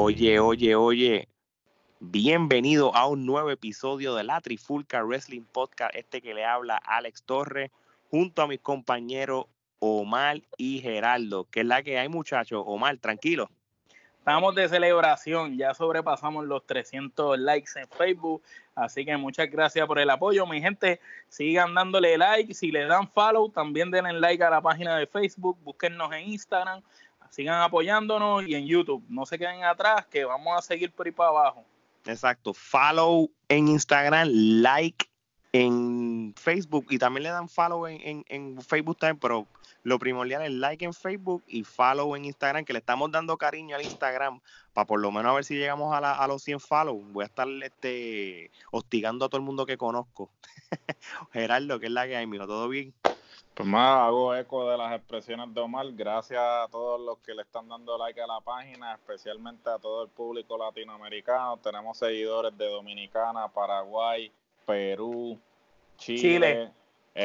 Oye, oye, oye. Bienvenido a un nuevo episodio de la Trifulca Wrestling Podcast. Este que le habla Alex Torres, junto a mis compañeros Omar y Geraldo. Que es la que hay, muchachos. Omar, tranquilo. Estamos de celebración, ya sobrepasamos los 300 likes en Facebook, así que muchas gracias por el apoyo, mi gente, sigan dándole like, si le dan follow, también denle like a la página de Facebook, búsquennos en Instagram, sigan apoyándonos y en YouTube, no se queden atrás, que vamos a seguir por ahí para abajo. Exacto, follow en Instagram, like en Facebook y también le dan follow en, en, en Facebook también, pero lo primordial es like en Facebook y follow en Instagram, que le estamos dando cariño al Instagram para por lo menos a ver si llegamos a, la, a los 100 follow. Voy a estar este, hostigando a todo el mundo que conozco. Gerardo, ¿qué es la que hay, mijo? ¿Todo bien? Pues más, hago eco de las expresiones de Omar. Gracias a todos los que le están dando like a la página, especialmente a todo el público latinoamericano. Tenemos seguidores de Dominicana, Paraguay, Perú, Chile, Chile.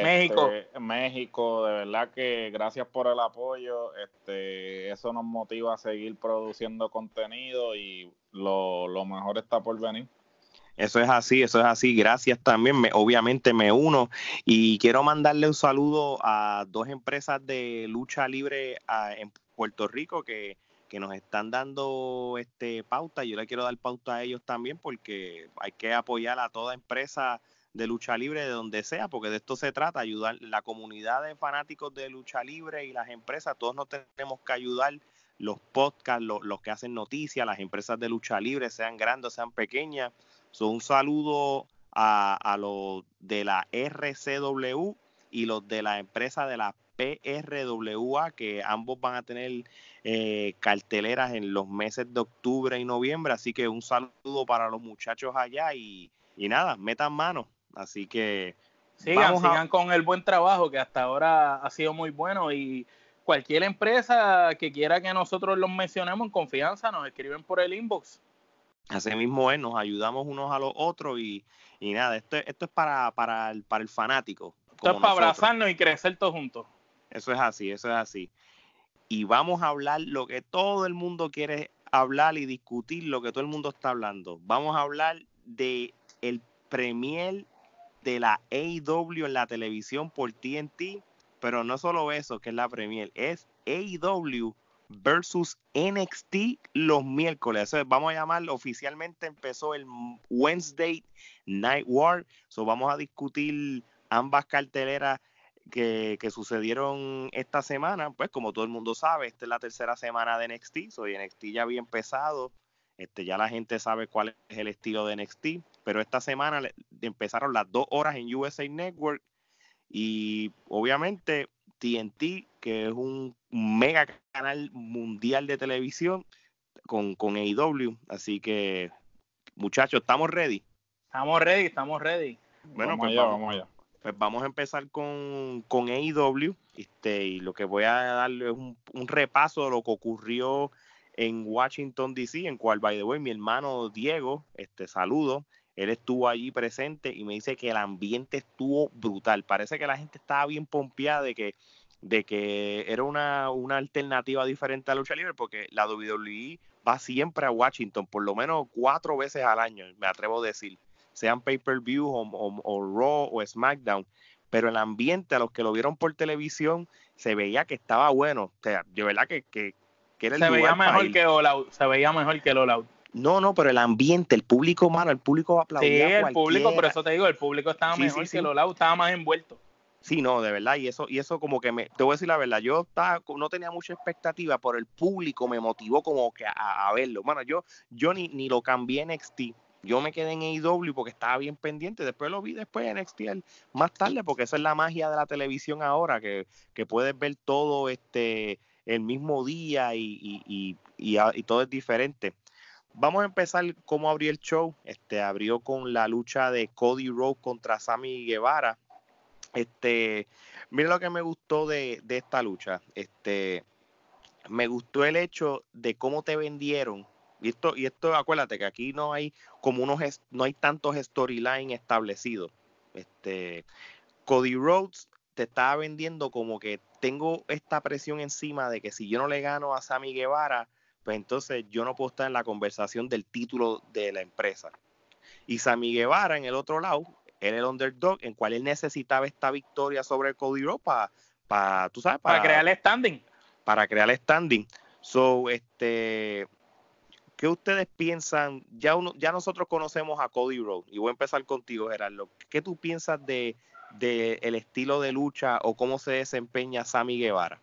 México. Este, México, de verdad que gracias por el apoyo. Este, eso nos motiva a seguir produciendo contenido y lo, lo mejor está por venir. Eso es así, eso es así. Gracias también. Me, obviamente me uno y quiero mandarle un saludo a dos empresas de lucha libre a, en Puerto Rico que, que nos están dando este pauta. Yo le quiero dar pauta a ellos también porque hay que apoyar a toda empresa de lucha libre de donde sea, porque de esto se trata, ayudar la comunidad de fanáticos de lucha libre y las empresas, todos nos tenemos que ayudar, los podcasts, los, los que hacen noticias, las empresas de lucha libre, sean grandes, sean pequeñas. So, un saludo a, a los de la RCW y los de la empresa de la PRWA, que ambos van a tener eh, carteleras en los meses de octubre y noviembre. Así que un saludo para los muchachos allá y, y nada, metan mano. Así que sigan, sigan a... con el buen trabajo que hasta ahora ha sido muy bueno y cualquier empresa que quiera que nosotros los mencionemos en confianza nos escriben por el inbox. Así mismo es, nos ayudamos unos a los otros y, y nada, esto, esto es para, para, el, para el fanático. Esto es para nosotros. abrazarnos y crecer todos juntos. Eso es así, eso es así. Y vamos a hablar lo que todo el mundo quiere hablar y discutir, lo que todo el mundo está hablando. Vamos a hablar de el premier de la AEW en la televisión por TNT, pero no solo eso, que es la premier, es AEW versus NXT los miércoles. Vamos a llamarlo oficialmente empezó el Wednesday Night War. So vamos a discutir ambas carteleras que, que, sucedieron esta semana. Pues como todo el mundo sabe, esta es la tercera semana de NXT. So, NXT ya había empezado. Este, ya la gente sabe cuál es el estilo de NXT, pero esta semana empezaron las dos horas en USA Network y obviamente TNT, que es un mega canal mundial de televisión con, con AEW, así que muchachos, ¿estamos ready? Estamos ready, estamos ready. Bueno, vamos pues allá, vamos, vamos allá. Pues vamos a empezar con, con AEW, este, y lo que voy a darle es un, un repaso de lo que ocurrió en Washington DC, en cual, by the way, mi hermano Diego, este saludo, él estuvo allí presente y me dice que el ambiente estuvo brutal. Parece que la gente estaba bien pompeada de que, de que era una, una alternativa diferente a la lucha libre, porque la WWE va siempre a Washington, por lo menos cuatro veces al año, me atrevo a decir, sean pay-per-view o, o, o Raw o SmackDown. Pero el ambiente, a los que lo vieron por televisión, se veía que estaba bueno. O sea, de verdad que, que, que era el se veía mejor que All Out, se veía mejor que el All Out. No, no, pero el ambiente, el público, mano, el público aplaudía. Sí, el público, por eso te digo, el público estaba sí, mejor sí, que All Out, estaba más envuelto. Sí, no, de verdad, y eso, y eso como que me, te voy a decir la verdad, yo estaba, no tenía mucha expectativa, pero el público me motivó como que a, a verlo. Bueno, yo, yo ni, ni lo cambié en NXT, yo me quedé en AEW porque estaba bien pendiente, después lo vi después en NXT más tarde, porque esa es la magia de la televisión ahora, que, que puedes ver todo este el mismo día y, y, todo es diferente. Vamos a empezar cómo abrió el show. Este abrió con la lucha de Cody Rhodes contra Sammy Guevara. Este, mira lo que me gustó de, esta lucha. Este, me gustó el hecho de cómo te vendieron. Y esto, y acuérdate que aquí no hay como unos no hay tantos storylines establecidos. Este, Cody Rhodes te estaba vendiendo como que tengo esta presión encima de que si yo no le gano a Sammy Guevara, pues entonces yo no puedo estar en la conversación del título de la empresa. Y Sammy Guevara en el otro lado, él el underdog, en cual él necesitaba esta victoria sobre Cody Rhodes para, para tú sabes, para, crear el standing. Para crear el standing. So, este, ¿qué ustedes piensan? Ya, uno, ya nosotros conocemos a Cody Rhodes y voy a empezar contigo, Gerardo. ¿Qué tú piensas de, de el estilo de lucha o cómo se desempeña Sammy Guevara?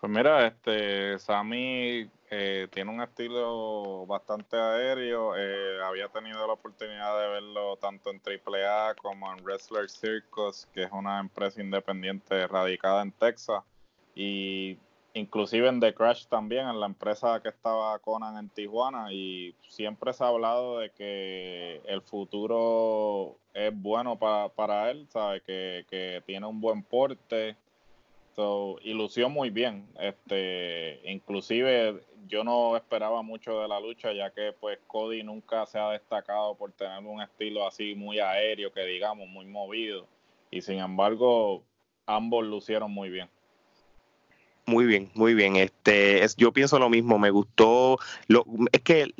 Pues mira, este Sammy eh, tiene un estilo bastante aéreo. Eh, había tenido la oportunidad de verlo tanto en AAA como en Wrestler Circus, que es una empresa independiente radicada en Texas. Y inclusive en The Crash también, en la empresa que estaba Conan en Tijuana. Y siempre se ha hablado de que el futuro es bueno para, para él, sabe que, que tiene un buen porte y lució muy bien. Este, inclusive yo no esperaba mucho de la lucha, ya que pues Cody nunca se ha destacado por tener un estilo así muy aéreo, que digamos, muy movido. Y sin embargo, ambos lucieron muy bien. Muy bien, muy bien. Este, es, yo pienso lo mismo. Me gustó. Lo, es que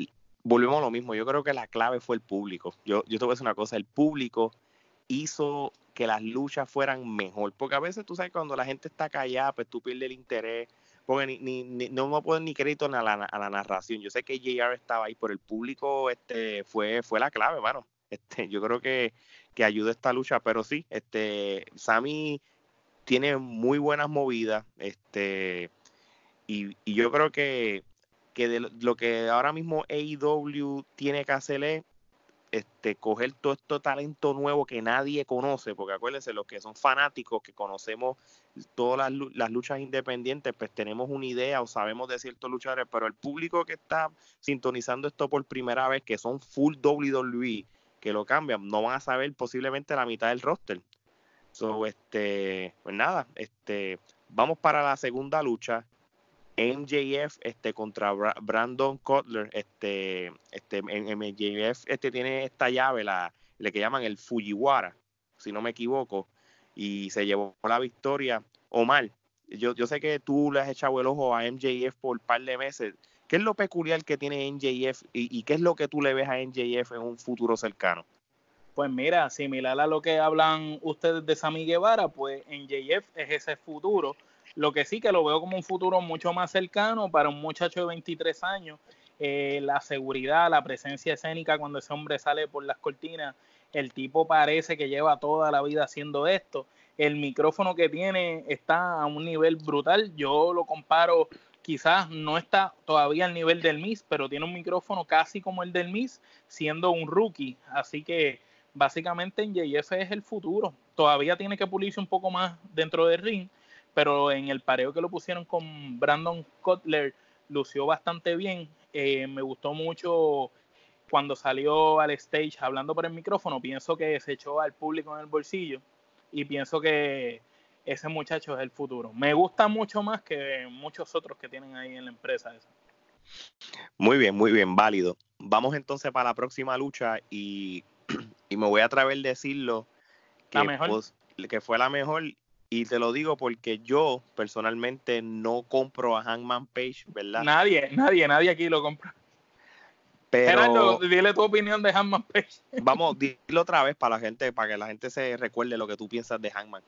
volvemos a lo mismo. Yo creo que la clave fue el público. Yo, yo te voy a decir una cosa. El público hizo que las luchas fueran mejor. Porque a veces tú sabes cuando la gente está callada, pues tú pierdes el interés. Porque ni, ni, no me puedo ni crédito a la, la narración. Yo sé que JR estaba ahí, por el público este fue, fue la clave, mano. Este, yo creo que, que ayuda esta lucha, pero sí, este, Sammy tiene muy buenas movidas, este, y, y yo creo que, que de lo que ahora mismo AEW tiene que hacer es este, coger todo este talento nuevo que nadie conoce, porque acuérdense, los que son fanáticos, que conocemos todas las, luchas independientes, pues tenemos una idea o sabemos de ciertos luchadores, pero el público que está sintonizando esto por primera vez, que son full WWE, que lo cambian, no van a saber posiblemente la mitad del roster. So, este, pues nada, este, vamos para la segunda lucha. MJF este contra Brandon Cutler, este, este, MJF este tiene esta llave, la, le que llaman el Fujiwara, si no me equivoco, y se llevó la victoria. Omar, yo, yo sé que tú le has echado el ojo a MJF por un par de meses. ¿Qué es lo peculiar que tiene MJF y, y qué es lo que tú le ves a MJF en un futuro cercano? Pues mira, similar a lo que hablan ustedes de Sammy Guevara, pues MJF es ese futuro lo que sí que lo veo como un futuro mucho más cercano para un muchacho de 23 años. Eh, la seguridad, la presencia escénica cuando ese hombre sale por las cortinas, el tipo parece que lleva toda la vida haciendo esto. El micrófono que tiene está a un nivel brutal. Yo lo comparo, quizás no está todavía al nivel del Miss, pero tiene un micrófono casi como el del Miss, siendo un rookie. Así que básicamente en JF es el futuro. Todavía tiene que pulirse un poco más dentro del ring, pero en el pareo que lo pusieron con Brandon Cutler lució bastante bien. Eh, me gustó mucho cuando salió al stage hablando por el micrófono. Pienso que se echó al público en el bolsillo y pienso que ese muchacho es el futuro. Me gusta mucho más que muchos otros que tienen ahí en la empresa esa. Muy bien, muy bien, válido. Vamos entonces para la próxima lucha y, y me voy a atrever a decirlo que, pues, que fue la mejor y te lo digo porque yo personalmente no compro a Hangman Page, ¿verdad? Nadie, nadie, nadie aquí lo compra. Pero, Gerardo, dile tu opinión de Hangman Page. Vamos, dilo otra vez para la gente, para que la gente se recuerde lo que tú piensas de Hangman.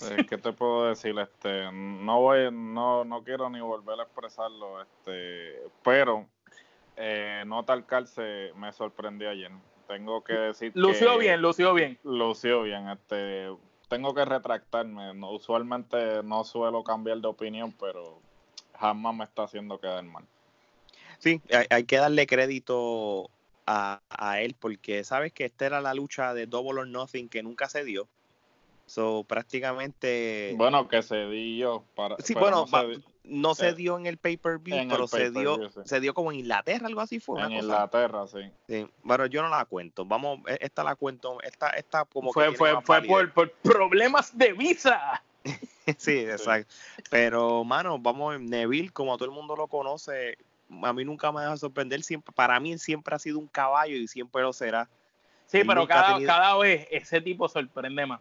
Eh, ¿Qué te puedo decir? Este, no voy, no, no quiero ni volver a expresarlo, este, pero eh, Nota Calce me sorprendió ayer. Tengo que decir lució bien, lució bien. Lució bien, este tengo que retractarme. usualmente no suelo cambiar de opinión, pero jamás me está haciendo quedar mal. Sí, hay, que darle crédito a, él porque sabes que esta era la lucha de Double or Nothing que nunca se dio. So, prácticamente. Bueno, que se dio. Para, sí, bueno, no se dio en el pay-per-view, pero se dio, se dio como en Inglaterra, algo así fue. En Inglaterra, sí. sí. Bueno, yo no la cuento. Vamos, e, esta la cuento, esta, esta como fue, fue, fue por, por, problemas de visa. sí, exacto. Pero, mano, vamos, Neville, como todo el mundo lo conoce, a mí nunca me deja sorprender. Siempre, para mí siempre ha sido un caballo y siempre lo será. Sí, pero cada, cada vez ese tipo sorprende más.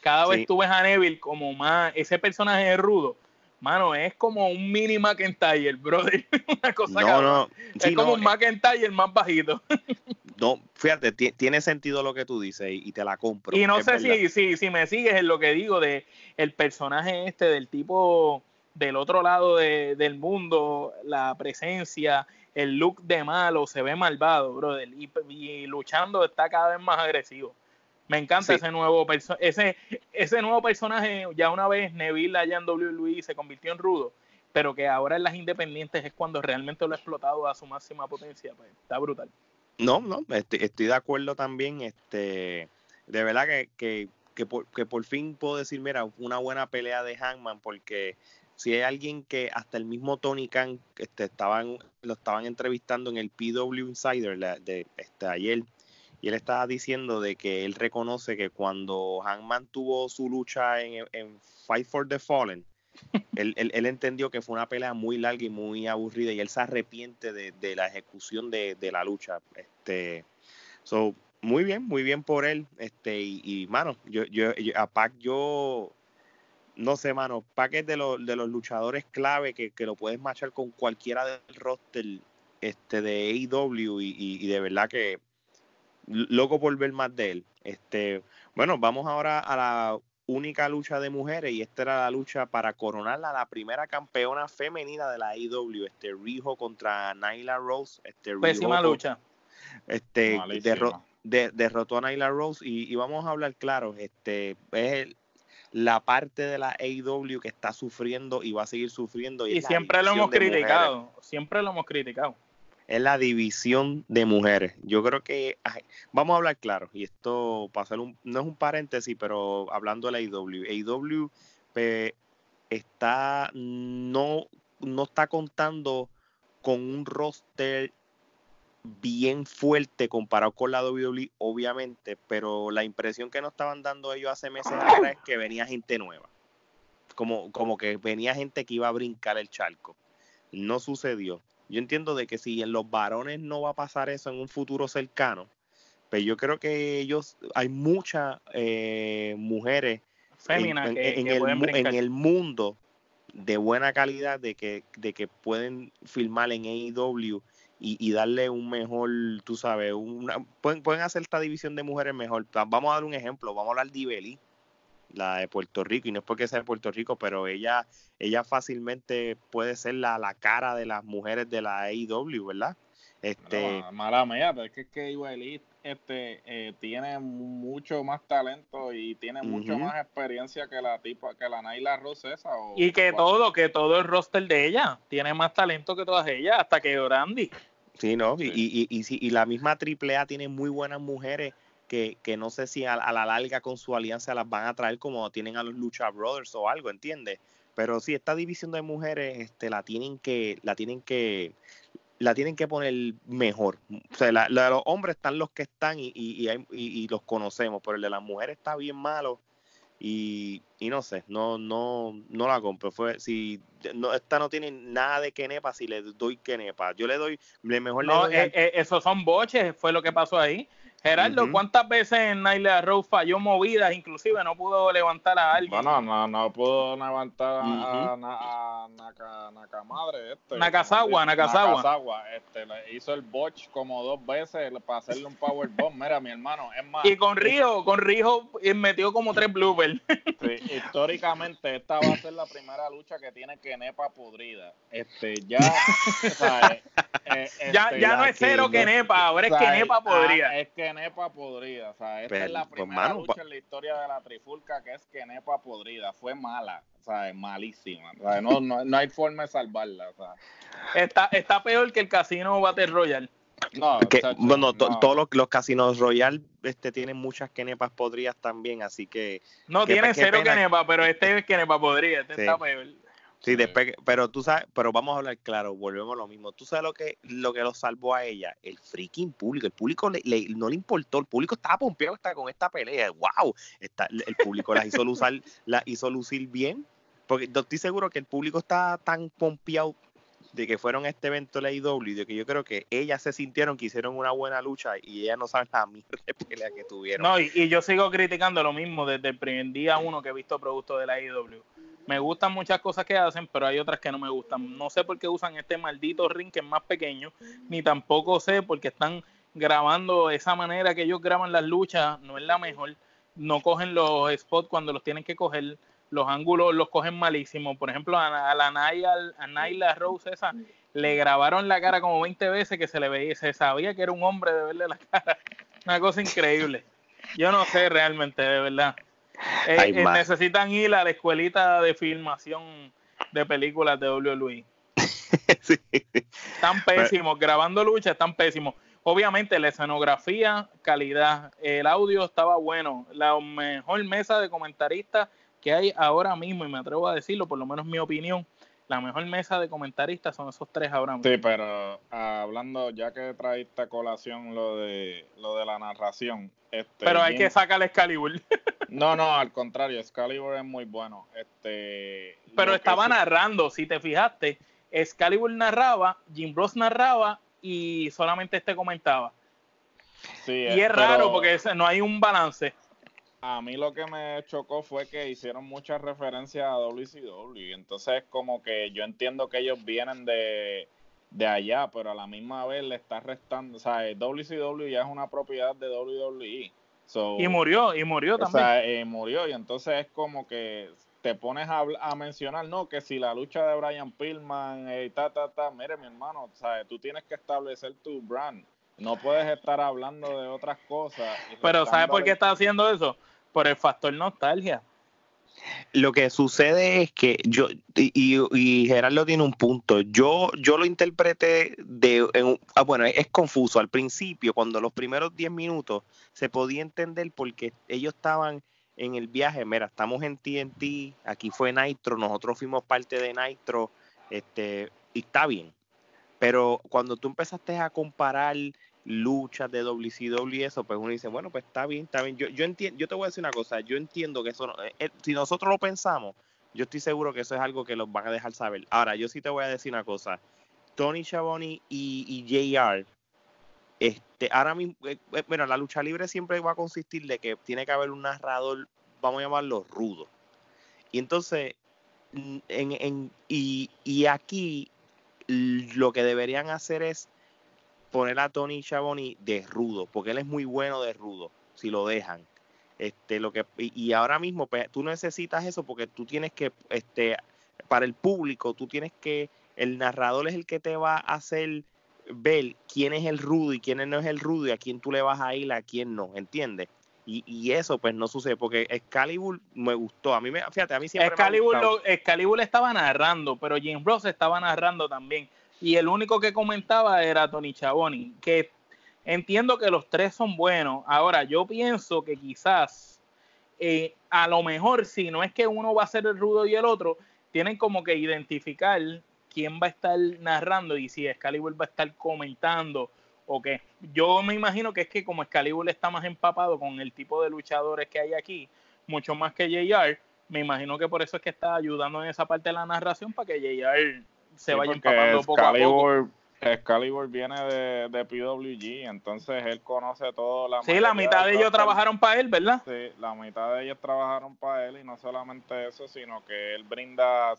Cada vez tú ves a Neville como más, ese personaje de rudo, mano, es como un mini McIntyre, brother. Una cosa no, no. es como un eh. McIntyre más bajito. no, fíjate, tiene sentido lo que tú dices y, te la compro. Y no sé si, si, si me sigues en lo que digo de el personaje este, del tipo del otro lado del mundo, la presencia, el look de malo, se ve malvado, brother. Y, luchando está cada vez más agresivo. Me encanta ese nuevo ese ese nuevo personaje. Ya una vez Neville allá en WWE se convirtió en rudo, pero que ahora en las independientes es cuando realmente lo ha explotado a su máxima potencia. Pues, está brutal. No, no, estoy, de acuerdo también. Este, de verdad que, que, que, por, que por fin puedo decir, mira, una buena pelea de Hangman, porque si hay alguien que hasta el mismo Tony Khan este, estaban, lo estaban entrevistando en el PW Insider de este, ayer, y él estaba diciendo de que él reconoce que cuando Hangman tuvo su lucha en, Fight for the Fallen, él, él, entendió que fue una pelea muy larga y muy aburrida y él se arrepiente de, de la ejecución de, de, la lucha. Este, so, muy bien, muy bien por él. Este, y, y mano, yo, yo, a Pac yo no sé, mano, Pac es de, los, de los luchadores clave que, lo puedes machar con cualquiera del roster este, de AEW y, y, de verdad que loco por ver más de él. Este, bueno, vamos ahora a la única lucha de mujeres y esta era la lucha para coronarla la primera campeona femenina de la AEW, este Rijo contra Nyla Rose, este Pésima lucha. Este derrotó a Nyla Rose y, y, vamos a hablar claro, este es el, la parte de la AEW que está sufriendo y va a seguir sufriendo. Y, siempre lo hemos criticado, siempre lo hemos criticado. Es la división de mujeres. Yo creo que, vamos a hablar claro, y esto para hacer un, no es un paréntesis, pero hablando de la AEW, AEW pues, está, no, no está contando con un roster bien fuerte comparado con la WWE, obviamente, pero la impresión que nos estaban dando ellos hace meses es que venía gente nueva. Como, como que venía gente que iba a brincar el charco. No sucedió. Yo entiendo de que si en los varones no va a pasar eso en un futuro cercano, pero pues yo creo que ellos, hay muchas eh, mujeres en, en, el, mundo de buena calidad de que, de que pueden filmar en AEW y, darle un mejor, tú sabes, una, pueden, pueden hacer esta división de mujeres mejor. Vamos a dar un ejemplo, vamos a hablar de Ibeli, la de Puerto Rico, y no es porque sea de Puerto Rico, pero ella, ella fácilmente puede ser la, la cara de las mujeres de la AEW, ¿verdad? Este, mala mía, pero es que, que este, eh, tiene mucho más talento y tiene mucho más experiencia que la tipa, que la Naila Rosesa. y que todo, que todo el roster de ella tiene más talento que todas ellas, hasta que Orandi. Sí, ¿no? Y, y, y, y, la misma AAA tiene muy buenas mujeres que, que no sé si a, la larga con su alianza las van a traer como tienen a los Lucha Brothers o algo, ¿entiendes? Pero sí, esta división de mujeres este, la tienen que, la tienen que, la tienen que poner mejor. O sea, la, de los hombres están los que están y, y, y, y, los conocemos, pero el de las mujeres está bien malo y, y no sé, no, no, no la compro. Fue, si no, esta no tiene nada de Kenepa, si le doy Kenepa, yo le doy, le mejor no, eh, eh, esos son boches, fue lo que pasó ahí. Gerardo, ¿cuántas veces en Naila Rose falló movidas? Inclusive no pudo levantar a alguien. Bueno, no, no pudo levantar a, a, Naka, Nakamadre. Este, Nakazawa, Nakazawa. Este, le hizo el botch como dos veces para hacerle un powerbomb. Mira, mi hermano, es más. Y con Rijo, con Rijo metió como tres bloopers. Sí, históricamente esta va a ser la primera lucha que tiene Kenepa podrida. Este, ya, eh, eh, ya, este, ya no es cero Kenepa, ahora es Kenepa ah, podrida. Es que Kenepa podrida. O sea, esta es la pues, primera lucha en la historia de la trifulca que es Kenepa podrida. Fue mala, o sea, malísima. O sea, no, no, no, hay forma de salvarla. O sea. está, está peor que el casino Battle Royale. No, que, bueno, todos los, los, casinos Royal este, tienen muchas kenepas podridas también, así que... No, tiene cero kenepas, pero este es kenepa podrida, este está peor. Sí, después, pero tú sabes, pero vamos a hablar claro, volvemos a lo mismo. Tú sabes lo que lo que lo salvó a ella, el freaking público. El público le, no le importó, el público estaba pompeado hasta con esta pelea. Wow, está, el público las hizo lucir, la hizo lucir bien, porque estoy seguro que el público está tan pompeado de que fueron a este evento la IW, de que yo creo que ellas se sintieron que hicieron una buena lucha y ellas no saben la mierda de pelea que tuvieron. No, y, y, yo sigo criticando lo mismo desde el primer día uno que he visto productos de la IW me gustan muchas cosas que hacen, pero hay otras que no me gustan. No sé por qué usan este maldito ring que es más pequeño, ni tampoco sé por qué están grabando esa manera que ellos graban las luchas, no es la mejor. No cogen los spots cuando los tienen que coger, los ángulos los cogen malísimos. Por ejemplo, a, la Naila, a Naila Rose esa, le grabaron la cara como 20 veces que se le veía, se sabía que era un hombre de verle la cara. Una cosa increíble. Yo no sé realmente, de verdad. Eh, eh, necesitan ir a la escuelita de filmación de películas de WWE. Están pésimos, grabando lucha, están pésimos. Obviamente la escenografía, calidad, el audio estaba bueno. La mejor mesa de comentaristas que hay ahora mismo, y me atrevo a decirlo, por lo menos mi opinión, la mejor mesa de comentaristas son esos tres ahora mismo. Sí, pero hablando, ya que traíste a colación lo de, lo de la narración. Este, pero hay que sacar Excalibur. no, no, al contrario, Excalibur es muy bueno. Este, pero estaba narrando, si te fijaste, Excalibur narraba, Jim Ross narraba y solamente este comentaba. Sí, y es raro porque no hay un balance a mí lo que me chocó fue que hicieron muchas referencias a WCW. Y entonces, como que yo entiendo que ellos vienen de, allá, pero a la misma vez le está restando. O sea, WCW ya es una propiedad de WWE. y murió, y murió también. O sea, eh, murió. Y entonces es como que te pones a, a, mencionar, no, que si la lucha de Brian Pillman, eh, ta, ta, ta, mire, mi hermano, ¿sabes? tú tienes que establecer tu brand. No puedes estar hablando de otras cosas. Pero ¿sabes por qué está haciendo eso? Por el factor nostalgia. Lo que sucede es que yo, y, y Gerardo tiene un punto, yo, yo lo interpreté de, ah, bueno, es, confuso. Al principio, cuando los primeros 10 minutos se podía entender porque ellos estaban en el viaje, mira, estamos en TNT, aquí fue Nitro, nosotros fuimos parte de Nitro, este, y está bien. Pero cuando tú empezaste a comparar luchas de WCW y eso, pues uno dice, bueno, pues está bien, está bien. Yo, yo entiendo, yo te voy a decir una cosa, yo entiendo que eso, no, eh, eh, si nosotros lo pensamos, yo estoy seguro que eso es algo que los van a dejar saber. Ahora, yo sí te voy a decir una cosa, Tony Schiavone y, JR, este, ahora mismo, eh, bueno, la lucha libre siempre va a consistir de que tiene que haber un narrador, vamos a llamarlo rudo. Y entonces, en, en, y, y aquí lo que deberían hacer es poner a Tony Chaboni de rudo, porque él es muy bueno de rudo, si lo dejan. Este, lo que, y, ahora mismo pues, tú necesitas eso porque tú tienes que, este, para el público, tú tienes que, el narrador es el que te va a hacer ver quién es el rudo y quién no es el rudo y a quién tú le vas a ir, a quién no, ¿entiendes? Y, y, eso pues no sucede porque Excalibur me gustó a mí me fíjate a mí siempre Excalibur, me Excalibur estaba narrando pero Jim Ross estaba narrando también y el único que comentaba era Tony Chaboni, que entiendo que los tres son buenos. Ahora, yo pienso que quizás eh, a lo mejor si no es que uno va a ser el rudo y el otro, tienen como que identificar quién va a estar narrando y si Excalibur va a estar comentando o qué. Yo me imagino que es que como Excalibur está más empapado con el tipo de luchadores que hay aquí, mucho más que JR, me imagino que por eso es que está ayudando en esa parte de la narración para que JR se vaya empapando poco a poco. Excalibur viene de, de, PWG, entonces él conoce todo. La sí, la mitad de ellos trabajaron para él, ¿verdad? Sí, la mitad de ellos trabajaron para él y no solamente eso, sino que él brinda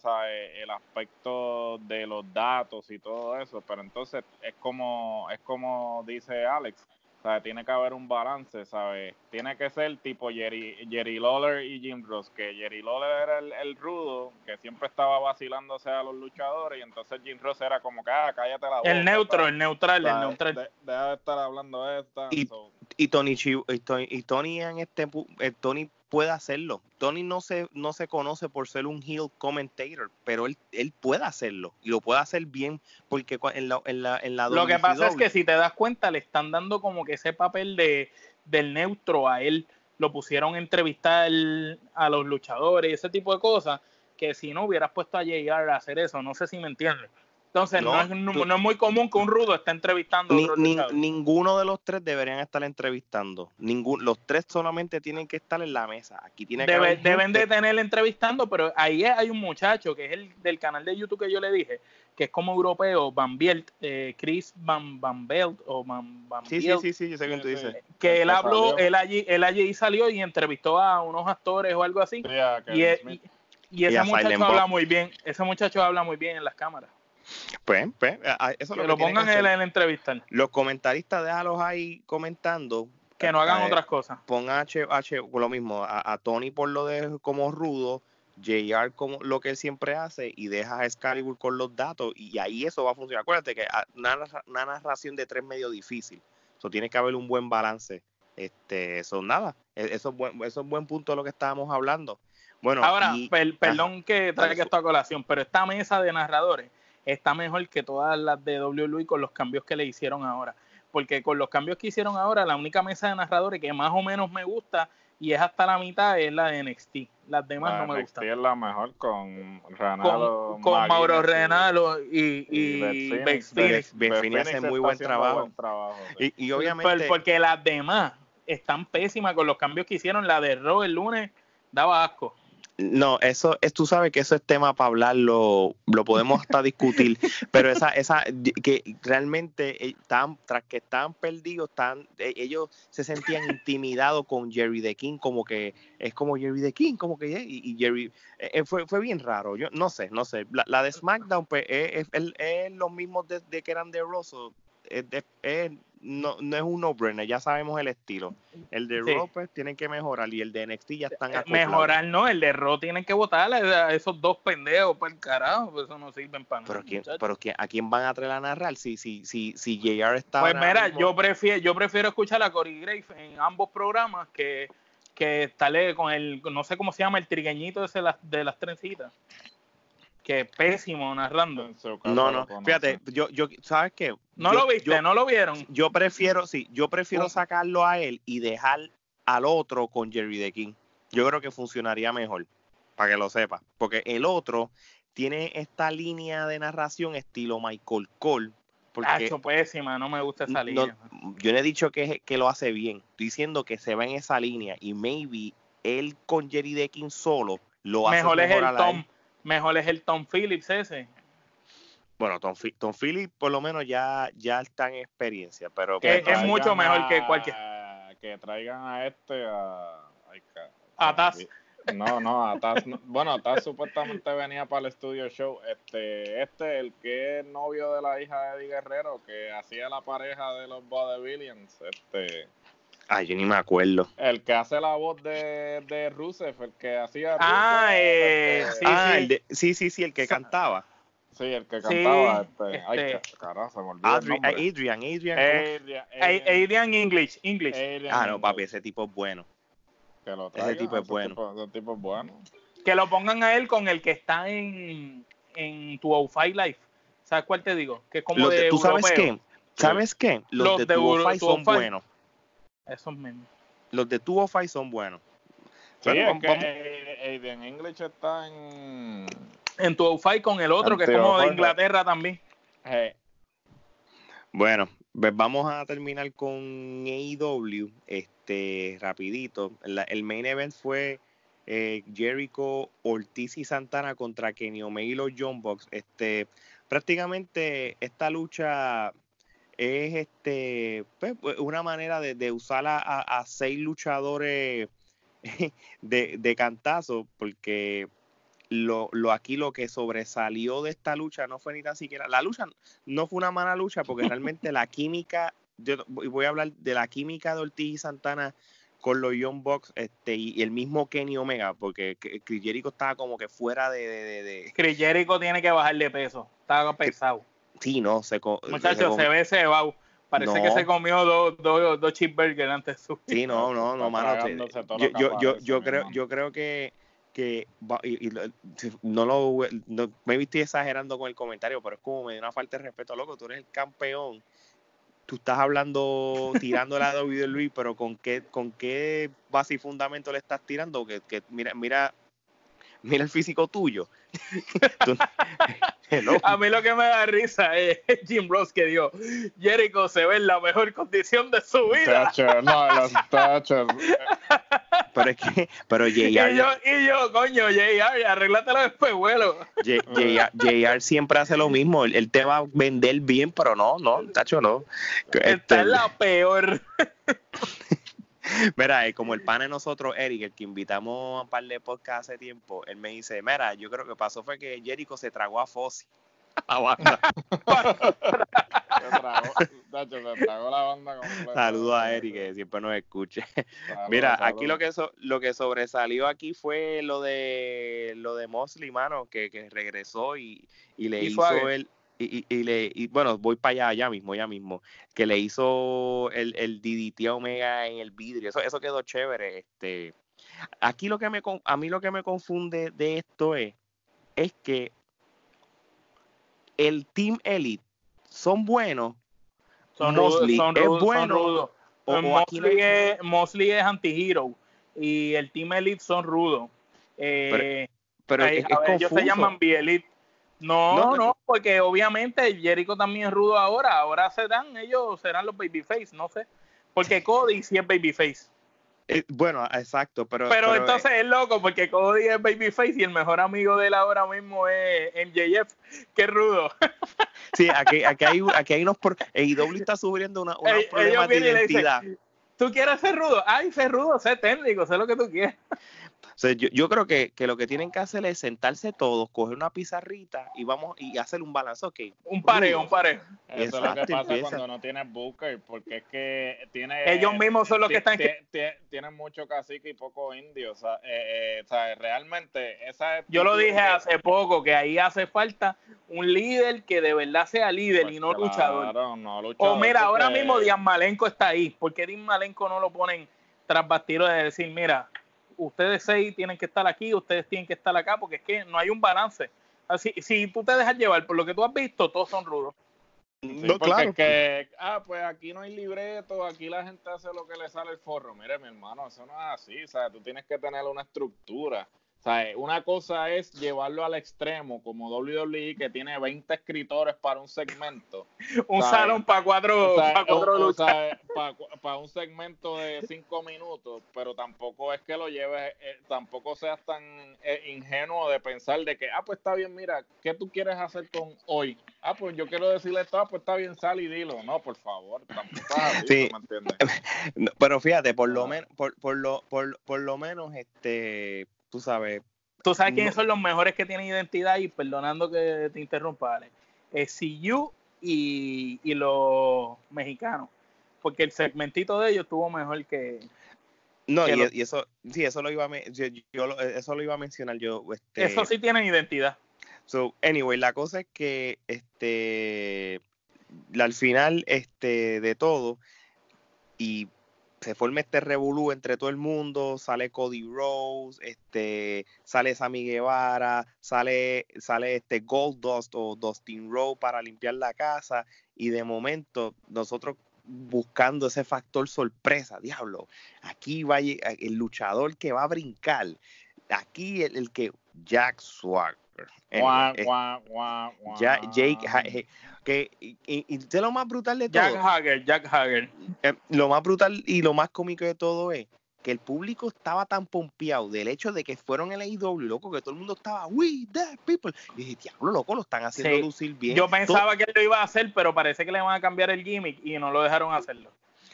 el aspecto de los datos y todo eso, pero entonces es como, es como dice Alex, sea, Tiene que haber un balance, ¿sabes? Tiene que ser tipo Jerry, Jerry Lawler y Jim Ross, que Jerry Lawler era el, rudo, que siempre estaba vacilándose a los luchadores, y entonces Jim Ross era como que, ah, cállate la boca. El neutro, el neutral, el neutral. deja de estar hablando de esta. Y, y, Tony, y Tony en este, eh, Tony puede hacerlo. Tony no se, no se conoce por ser un heel commentator, pero él, él puede hacerlo y lo puede hacer bien porque en la, en la, en la Lo que pasa es que si te das cuenta le están dando como que ese papel de, del neutro a él. Lo pusieron a entrevistar a los luchadores y ese tipo de cosas que si no hubieras puesto a JR a hacer eso, no sé si me entiendes. Entonces, no, No, es, no, tú- no es muy común que un rudo esté entrevistando a otro ni- ninguno de los tres deberían estar entrevistando. Ningún, los tres solamente tienen que estar en la mesa. Aquí tiene que Debe- haber deben de tener entrevistando, pero ahí hay un muchacho que es el del canal de YouTube que yo le dije, que es como europeo, Van Bielt, eh, Chris Van, Van Belt o Van, Van Sí, sí, Bielt, sí, sí, yo sé quién tú dices. que él habló, salió. él allí, él allí salió y entrevistó a unos actores o algo así. Y, e- y- y ese Y muchacho Silent habla Bob. muy bien, ese muchacho habla muy bien en las cámaras. Pues, pues, eso es lo lo que tienen pongan que en la entrevista, Los comentaristas, déjalos ahí comentando. que no hagan Eh, otras cosas. Pon H, H lo mismo, a, a Tony por lo de como rudo, JR como lo que él siempre hace y deja a Excalibur con los datos y ahí eso va a funcionar. Acuérdate que una, narra- una narración de tres es medio difícil. Eso tiene que haber un buen balance. Este, eso nada, e- eso es buen, eso es buen punto de lo que estábamos hablando. Bueno, Ahora, y- per- perdón que traiga esto a colación, pero esta mesa de narradores está mejor que todas las de WWE con los cambios que le hicieron ahora. Porque con los cambios que hicieron ahora, la única mesa de narradores que más o menos me gusta y es hasta la mitad es la de NXT. Las demás La no me NXT gustan. es la mejor con Renalo. Con, con Mauro Renalo y, y, Phoenix. Phoenix hace muy buen trabajo. buen trabajo, sí. y, y obviamente porque las demás están pésimas con los cambios que hicieron. La de Raw el lunes daba asco. No, eso es, tú sabes que eso es tema para hablarlo, lo podemos hasta discutir, pero esa, esa, que realmente eh, tras que estaban perdidos, eh, ellos se sentían intimidados con Jerry the King, como que es como Jerry the King, como que, eh, y, y Jerry, eh, fue, fue bien raro, yo no sé, no sé, la, la de SmackDown, pues, es, es, es- es los mismos de, de que eran de Rosso, es, es- no, no es un no-brainer, ya sabemos el estilo, el de Sí. Raw, pues, tienen que mejorar, y el de NXT ya están Eh, acoplados. Mejorar, no, el de Raw tienen que votar a esos dos pendejos por el carajo, pues eso no sirven para nada. Pero, quién, pero quién- ¿a quién van a traer a narrar si, si, si, si JR está Pues mira, mismo- yo prefiero, yo prefiero escuchar a Corey Graves en ambos programas que, que estarle con el, no sé cómo se llama, el trigueñito ese de las, de las trencitas. Que pésimo narrando. No, lo no, fíjate, yo, yo, ¿sabes qué? No Yo- lo viste, yo, no lo vieron. yo prefiero, sí, yo prefiero ¿Cómo? sacarlo a él y dejar al otro con Jerry the King. Yo creo que funcionaría mejor, para que lo sepa. Porque el otro tiene esta línea de narración estilo Michael Cole. Porque Hacho, pésima, no me gusta esa no- línea. yo no he dicho que, que lo hace bien, estoy diciendo que se va en esa línea y maybe él con Jerry the King solo lo hace mejor es mejor el a la- Tom, mejor es el Tom Phillips ese. Bueno, Tom, Tom Phillips por lo menos ya, ya está en experiencia, pero Que pues, es mucho mejor que cualquier- Que traigan a este a. A Taz. No, no, a Taz. no. Bueno, Taz supuestamente venía para el estudio show. Este, este, el que es novio de la hija de Eddie Guerrero, que hacía la pareja de los Billions. Este, Ay, yo ni me acuerdo. el que hace la voz de, de Rusev, el que hacía. Ah, Rusev, eh, este, sí, ah, sí. el de- sí, sí, sí, el que cantaba. Sí, el que Sí, cantaba. Este, Ay, este- ca- carajo, se me olvidó. el Adri- nombre. Adrian, Adrian. Adrian, Adrian- Adrian English, English. Adrian Ah, no, papi, ese tipo es bueno. Que lo Ese tipo es ese bueno. tipo- ese tipo es bueno. Que lo pongan a él con el que está en, en tu O5 Live. ¿Sabes cuál te digo? Que es como de- de ¿Tú sabes qué? ¿Sabes qué? Los, Los de de 205 son 205. buenos. Esos mismos. Los de 205 son buenos. Sí, Bueno, es vamos- que vamos- eh, Aiden English está en... En tu O5 con el otro, que es como de. Inglaterra también. eh, Bueno, pues vamos a terminar con AEW, este, rapidito. La- el main event fue eh, Jericho, Ortiz y Santana contra Kenny Omega y los John Box. Este, prácticamente esta lucha es este pues, una manera de, de usar a, seis luchadores de, de cantazo, porque lo, lo aquí lo que sobresalió de esta lucha no fue ni tan siquiera la lucha no fue una mala lucha porque realmente la química yo voy a hablar de la química de Ortiz y Santana con los Young Bucks este y, el mismo Kenny Omega porque que- Chris Jericho estaba como que fuera de, de, de- de- Chris Jericho tiene que bajar de peso. Está pesado. Sí no se, Muchachos, se ve cebado. Parece No. que se comió dos, dos, dos cheeseburgers antes de subir. Sí, no, no, no, mano. Yo, yo, yo, yo creo, yo creo que, que y- no lo no, me estoy exagerando con el comentario, pero es como me dio una falta de respeto, loco. Tú eres el campeón. Tú estás hablando, tirando la WWE, pero con qué, con qué base y fundamento le estás tirando, que, que mira, mira, mira el físico tuyo. A mí lo que me da risa es Jim Ross que dio, Jericho se ve en la mejor condición de su vida. no, los tachos. Pero es que, pero JR. Y yo, y yo coño, JR, arréglatelo después, vuelo. JR, siempre hace lo mismo. Él, te va a vender bien, pero no, no, tacho, no. Esta este, es la peor. Mira, eh, como el pan de nosotros, Eric, el que invitamos a un par de podcast hace tiempo, él me dice, mira, yo creo que pasó fue que Jericho se tragó a Fossi. Saludos a Eric que siempre nos escuche. Mira, aquí lo que lo que sobresalió aquí fue lo de lo de Mosley, mano, que, que regresó y, y le hizo el y, y, le y, bueno voy para allá ya mismo ya mismo que le hizo el, el DDT Omega en el vidrio eso eso quedó chévere este aquí lo que me a mí lo que me confunde de esto es es que el Team Elite son buenos. Son Mosley son es bueno. Son Mosley, es, anti-hero y el Team Elite son rudos. Eh, pero, ellos se llaman B-Elite. No, no, porque obviamente Jericho también es rudo ahora. Ahora serán, ellos serán los babyface, no sé. Porque Cody sí es babyface. Eh, bueno, exacto, pero... Pero, entonces es loco porque Cody es Babyface y el mejor amigo de él ahora mismo es MJF. Qué rudo. Sí, aquí, aquí, hay, aquí hay unos... Por, AEW está sufriendo una, unos problemas de identidad. ¿Tú quieres ser rudo? Ay, ser rudo, sé técnico, sé lo que tú yo, creo que, lo que tienen que hacer es sentarse todos, coger una pizarrita y vamos y hacer un balance, ok. Un pareo, un pareo. Eso es lo que pasa cuando no tienes booker, porque es que tiene... Ellos mismos son los que están... Tienen mucho cacique y poco indio, o sea, eh, eh, realmente esa... Yo lo dije hace poco, que ahí hace falta un líder que de verdad sea líder pues y no, luchador. no luchador. O mira, ahora mismo Dian Malenko está ahí, ¿por qué Dian Malenko no lo ponen tras bastiro de decir, mira, ustedes seis tienen que estar aquí, ustedes tienen que estar acá, porque es que no hay un balance. Así, si tú te dejas llevar por lo que tú has visto, todos son rudos. no, claro. que, ah, pues aquí no hay libreto, aquí la gente hace lo que le sale el forro. Mire, mi hermano, eso no es así, o sea, tú tienes que tener una estructura. O sea, una cosa es llevarlo al extremo, como WWE, que tiene 20 escritores para un segmento. un salón para cuatro, para cuatro para un segmento de cinco minutos, pero tampoco es que lo lleves, eh, tampoco seas tan eh, ingenuo de pensar de que, ah, pues está bien, mira, ¿qué tú quieres hacer con hoy? Ah, pues yo quiero decirle esto, ah, pues está bien, sal y dilo. No, por favor, tampoco sí. ¿me entiendes? pero fíjate, por lo menos, por, por, lo, por, por lo menos, este tú sabes. Tú sabes quiénes son los mejores que tienen identidad y perdonando que te interrumpa, Ale. Es CU y, y los mexicanos. Porque el segmentito de ellos estuvo mejor que. No, y, eso, sí, eso lo iba a, yo, eso lo iba a mencionar yo. Este, eso sí tienen identidad. So, anyway, la cosa es que este al final este de todo y se forma este revolú entre todo el mundo, sale Cody Rose, este, sale Sammy Guevara, sale, sale este Goldust o Dustin Rose para limpiar la casa, y de momento nosotros buscando ese factor sorpresa, diablo, aquí va el luchador que va a brincar, aquí el, que Jack Swagger. Jake, que, y, y, lo más brutal de todo. Jack Hager, Jack Hager. Eh, lo más brutal y lo más cómico de todo es que el público estaba tan pompeado del hecho de que fueron el AEW, loco, que todo el mundo estaba, we, the people. Y dije, diablo, loco, lo están haciendo lucir bien. Yo pensaba que él lo iba a hacer, pero parece que le van a cambiar el gimmick y no lo dejaron hacerlo.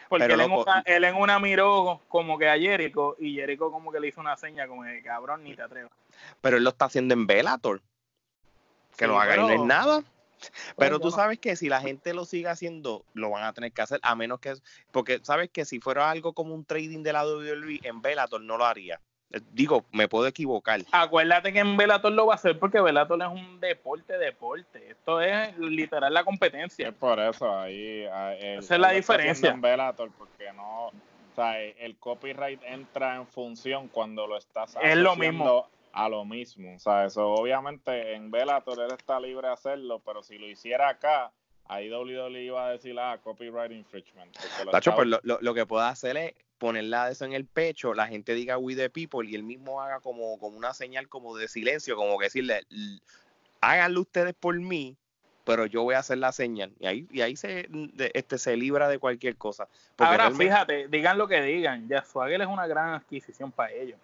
Porque él, en una, él, en una, miró como que a Jericho y Jericho como que le hizo una seña como de cabrón, ni te atrevas. Pero él lo está haciendo en Bellator. Que lo haga y no es nada. Pero tú sabes que si la gente lo sigue haciendo, lo van a tener que hacer, a menos que. Porque sabes que si fuera algo como un trading de la WWE en Bellator, no lo haría. Eh, digo, me puedo equivocar. Acuérdate que en Bellator lo va a hacer porque Bellator es un deporte, deporte. Esto es literal la competencia. Es por eso, ahí. Ah, Esa es la diferencia. En Bellator, porque no. O sea, el copyright entra en función cuando lo estás haciendo. Es lo mismo a lo mismo. O sea, eso obviamente en Bellator él está libre de hacerlo, pero si lo hiciera acá, ahí WWE iba a decir, ah, copyright infringement. Tacho, pues lo, lo, que puede hacer es ponerla eso en el pecho, la gente diga we the people y él mismo haga como, como una señal como de silencio, como que decirle, háganlo ustedes por mí, pero yo voy a hacer la señal. Y ahí, y ahí se, este, se libra de cualquier cosa. Ahora, fíjate, digan lo que digan, ya Swagger es una gran adquisición para ellos.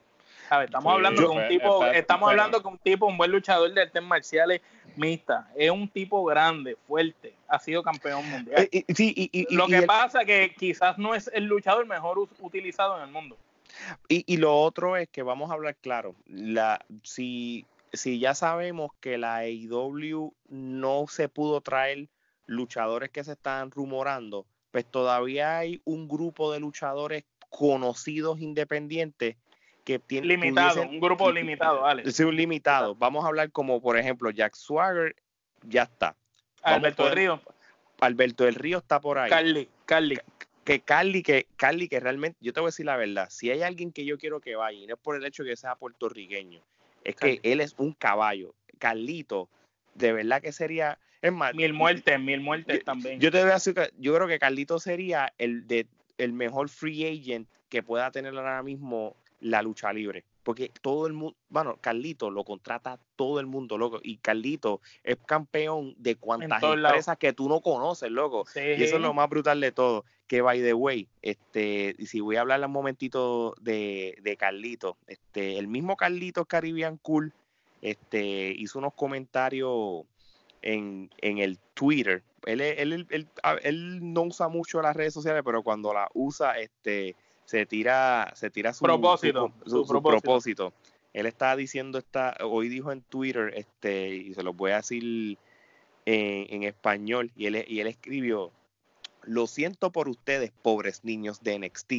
Estamos hablando con un tipo, estamos hablando con un tipo, un buen luchador de artes marciales mixta. Es un tipo grande, fuerte, ha sido campeón mundial. Eh, sí, y, lo que pasa es que quizás no es el luchador mejor utilizado en el mundo. Y, y lo otro es que vamos a hablar claro, la, si si ya sabemos que la AEW no se pudo traer luchadores que se están rumorando, pues todavía hay un grupo de luchadores conocidos independientes que tienen limitado, un grupo limitado, vale. Sí, un limitado. Vamos a hablar como por ejemplo Jack Swagger, ya está. Alberto del Río. Alberto del Río está por ahí. Carly, Carly. Que Carly, que Carly, que realmente, yo te voy a decir la verdad, si hay alguien que yo quiero que vaya, y no es por el hecho de que sea puertorriqueño, es que él es un caballo. Carlito, de verdad que sería. Es más, mil muertes, mil muertes también. Yo te voy a decir yo creo que Carlito sería el de el mejor free agent que pueda tener ahora mismo la lucha libre. Porque todo el mundo, bueno, Carlito lo contrata todo el mundo, loco. Y Carlito es campeón de cuantas empresas que tú no conoces, loco. Y eso es lo más brutal de todo. Que by the way, este, si voy a hablar un momentito de, de Carlito, este, el mismo Carlito Caribbean Cool, este, hizo unos comentarios en, en el Twitter. Él, él, él, él, no usa mucho las redes sociales, pero cuando la usa, este, se tira, se tira su propósito. Su, propósito. Él está diciendo, esta, hoy dijo en Twitter, este, y se lo voy a decir en, español, y él, y él escribió, lo siento por ustedes, pobres niños de NXT,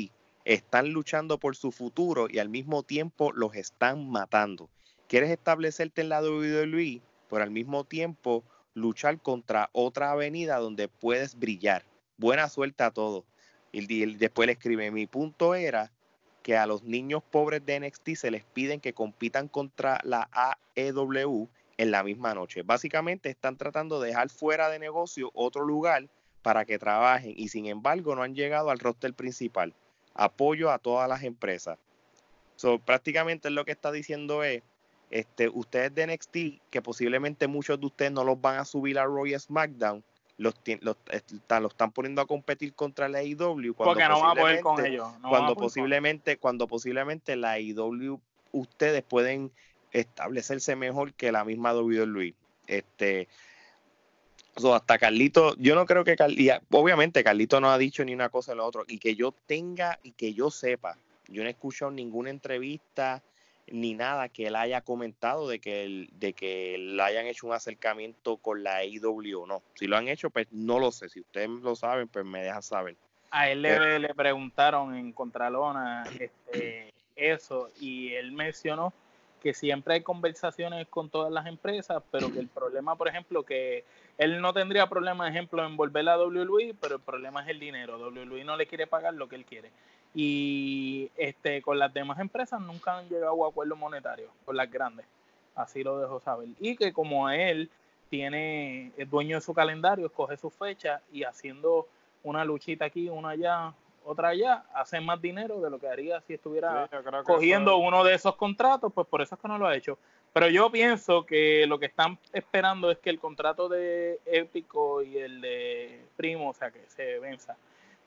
están luchando por su futuro y al mismo tiempo los están matando. ¿Quieres establecerte en la WWE, pero al mismo tiempo luchar contra otra avenida donde puedes brillar? Buena suerte a todos. Y después le escribe, mi punto era que a los niños pobres de NXT se les piden que compitan contra la AEW en la misma noche. Básicamente están tratando de dejar fuera de negocio otro lugar para que trabajen y sin embargo no han llegado al roster principal. Apoyo a todas las empresas. So, prácticamente lo que está diciendo es, este, ustedes de NXT, que posiblemente muchos de ustedes no los van a subir a Royal SmackDown, los, los, lo están poniendo a competir contra la IW cuando porque no va a poder con ellos cuando posiblemente cuando posiblemente la IW ustedes pueden establecerse mejor que la misma WWE este hasta Carlito yo no creo que Carlito obviamente Carlito no ha dicho ni una cosa ni la otra y que yo tenga y que yo sepa yo no he escuchado ninguna entrevista ni nada que él haya comentado de que, él, de que le hayan hecho un acercamiento con la IW o no. Si lo han hecho, pues no lo sé. Si ustedes lo saben, pues me dejan saber. A él le, le preguntaron en Contralona este, eso y él mencionó que siempre hay conversaciones con todas las empresas, pero que el problema, por ejemplo, que él no tendría problema, ejemplo, en volver a WWE, pero el problema es el dinero. WWE no le quiere pagar lo que él quiere y este con las demás empresas nunca han llegado a acuerdos monetarios con las grandes. Así lo dejó saber. Y que como él tiene es dueño de su calendario escoge su fecha y haciendo una luchita aquí una allá otra allá hace más dinero de lo que haría si estuviera cogiendo uno de esos contratos pues por eso es que no lo ha hecho. Pero yo pienso que lo que están esperando es que el contrato de Épico y el de Primo o sea que se venza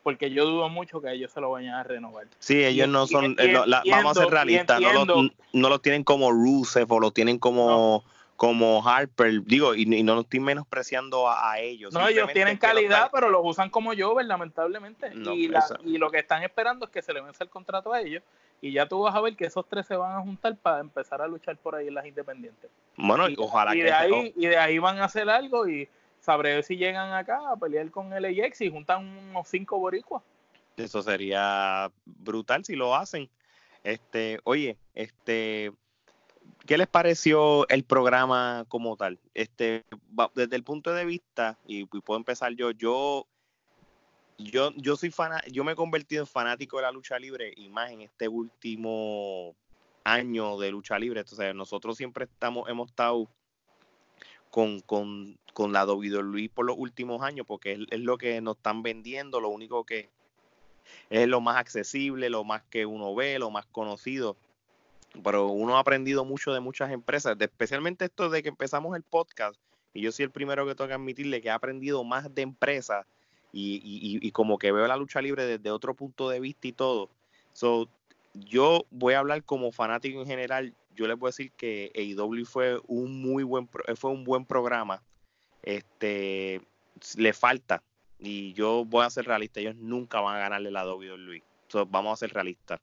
porque yo dudo mucho que ellos se lo vayan a renovar. Sí, ellos no son, eh, vamos a ser realistas, no lo, no lo tienen como Rusev o lo tienen como... como Harper, digo, y, no lo estoy menospreciando a, ellos. No, ellos tienen calidad, pero los usan como yo, lamentablemente. y, y, lo que están esperando es que se le vence el contrato a ellos. Y ya tú vas a ver que esos tres se van a juntar para empezar a luchar por ahí en las independientes. Bueno, y, ojalá y De ahí, y de ahí van a hacer algo y sabré si llegan acá a pelear con el AX y juntan unos cinco boricuas. Eso sería brutal si lo hacen. Este, oye, este, ¿qué les pareció el programa como tal? Este, desde el punto de vista, y, puedo empezar yo, yo, yo, yo soy fan, yo me he convertido en fanático de la lucha libre y más en este último año de lucha libre. Entonces, nosotros siempre estamos, hemos estado con, con, con la WWE por los últimos años, porque es, lo que nos están vendiendo, lo único que, es lo más accesible, lo más que uno ve, lo más conocido. Pero uno ha aprendido mucho de muchas empresas, especialmente esto de que empezamos el podcast. Y yo soy el primero que tengo que admitirle que he aprendido más de empresas y, y, como que veo la lucha libre desde otro punto de vista y todo. So, yo voy a hablar como fanático en general. Yo les voy a decir que AEW fue un muy buen fue un buen programa. Este le falta y yo voy a ser realista, ellos nunca van a ganarle la WWE. So, vamos a ser realistas.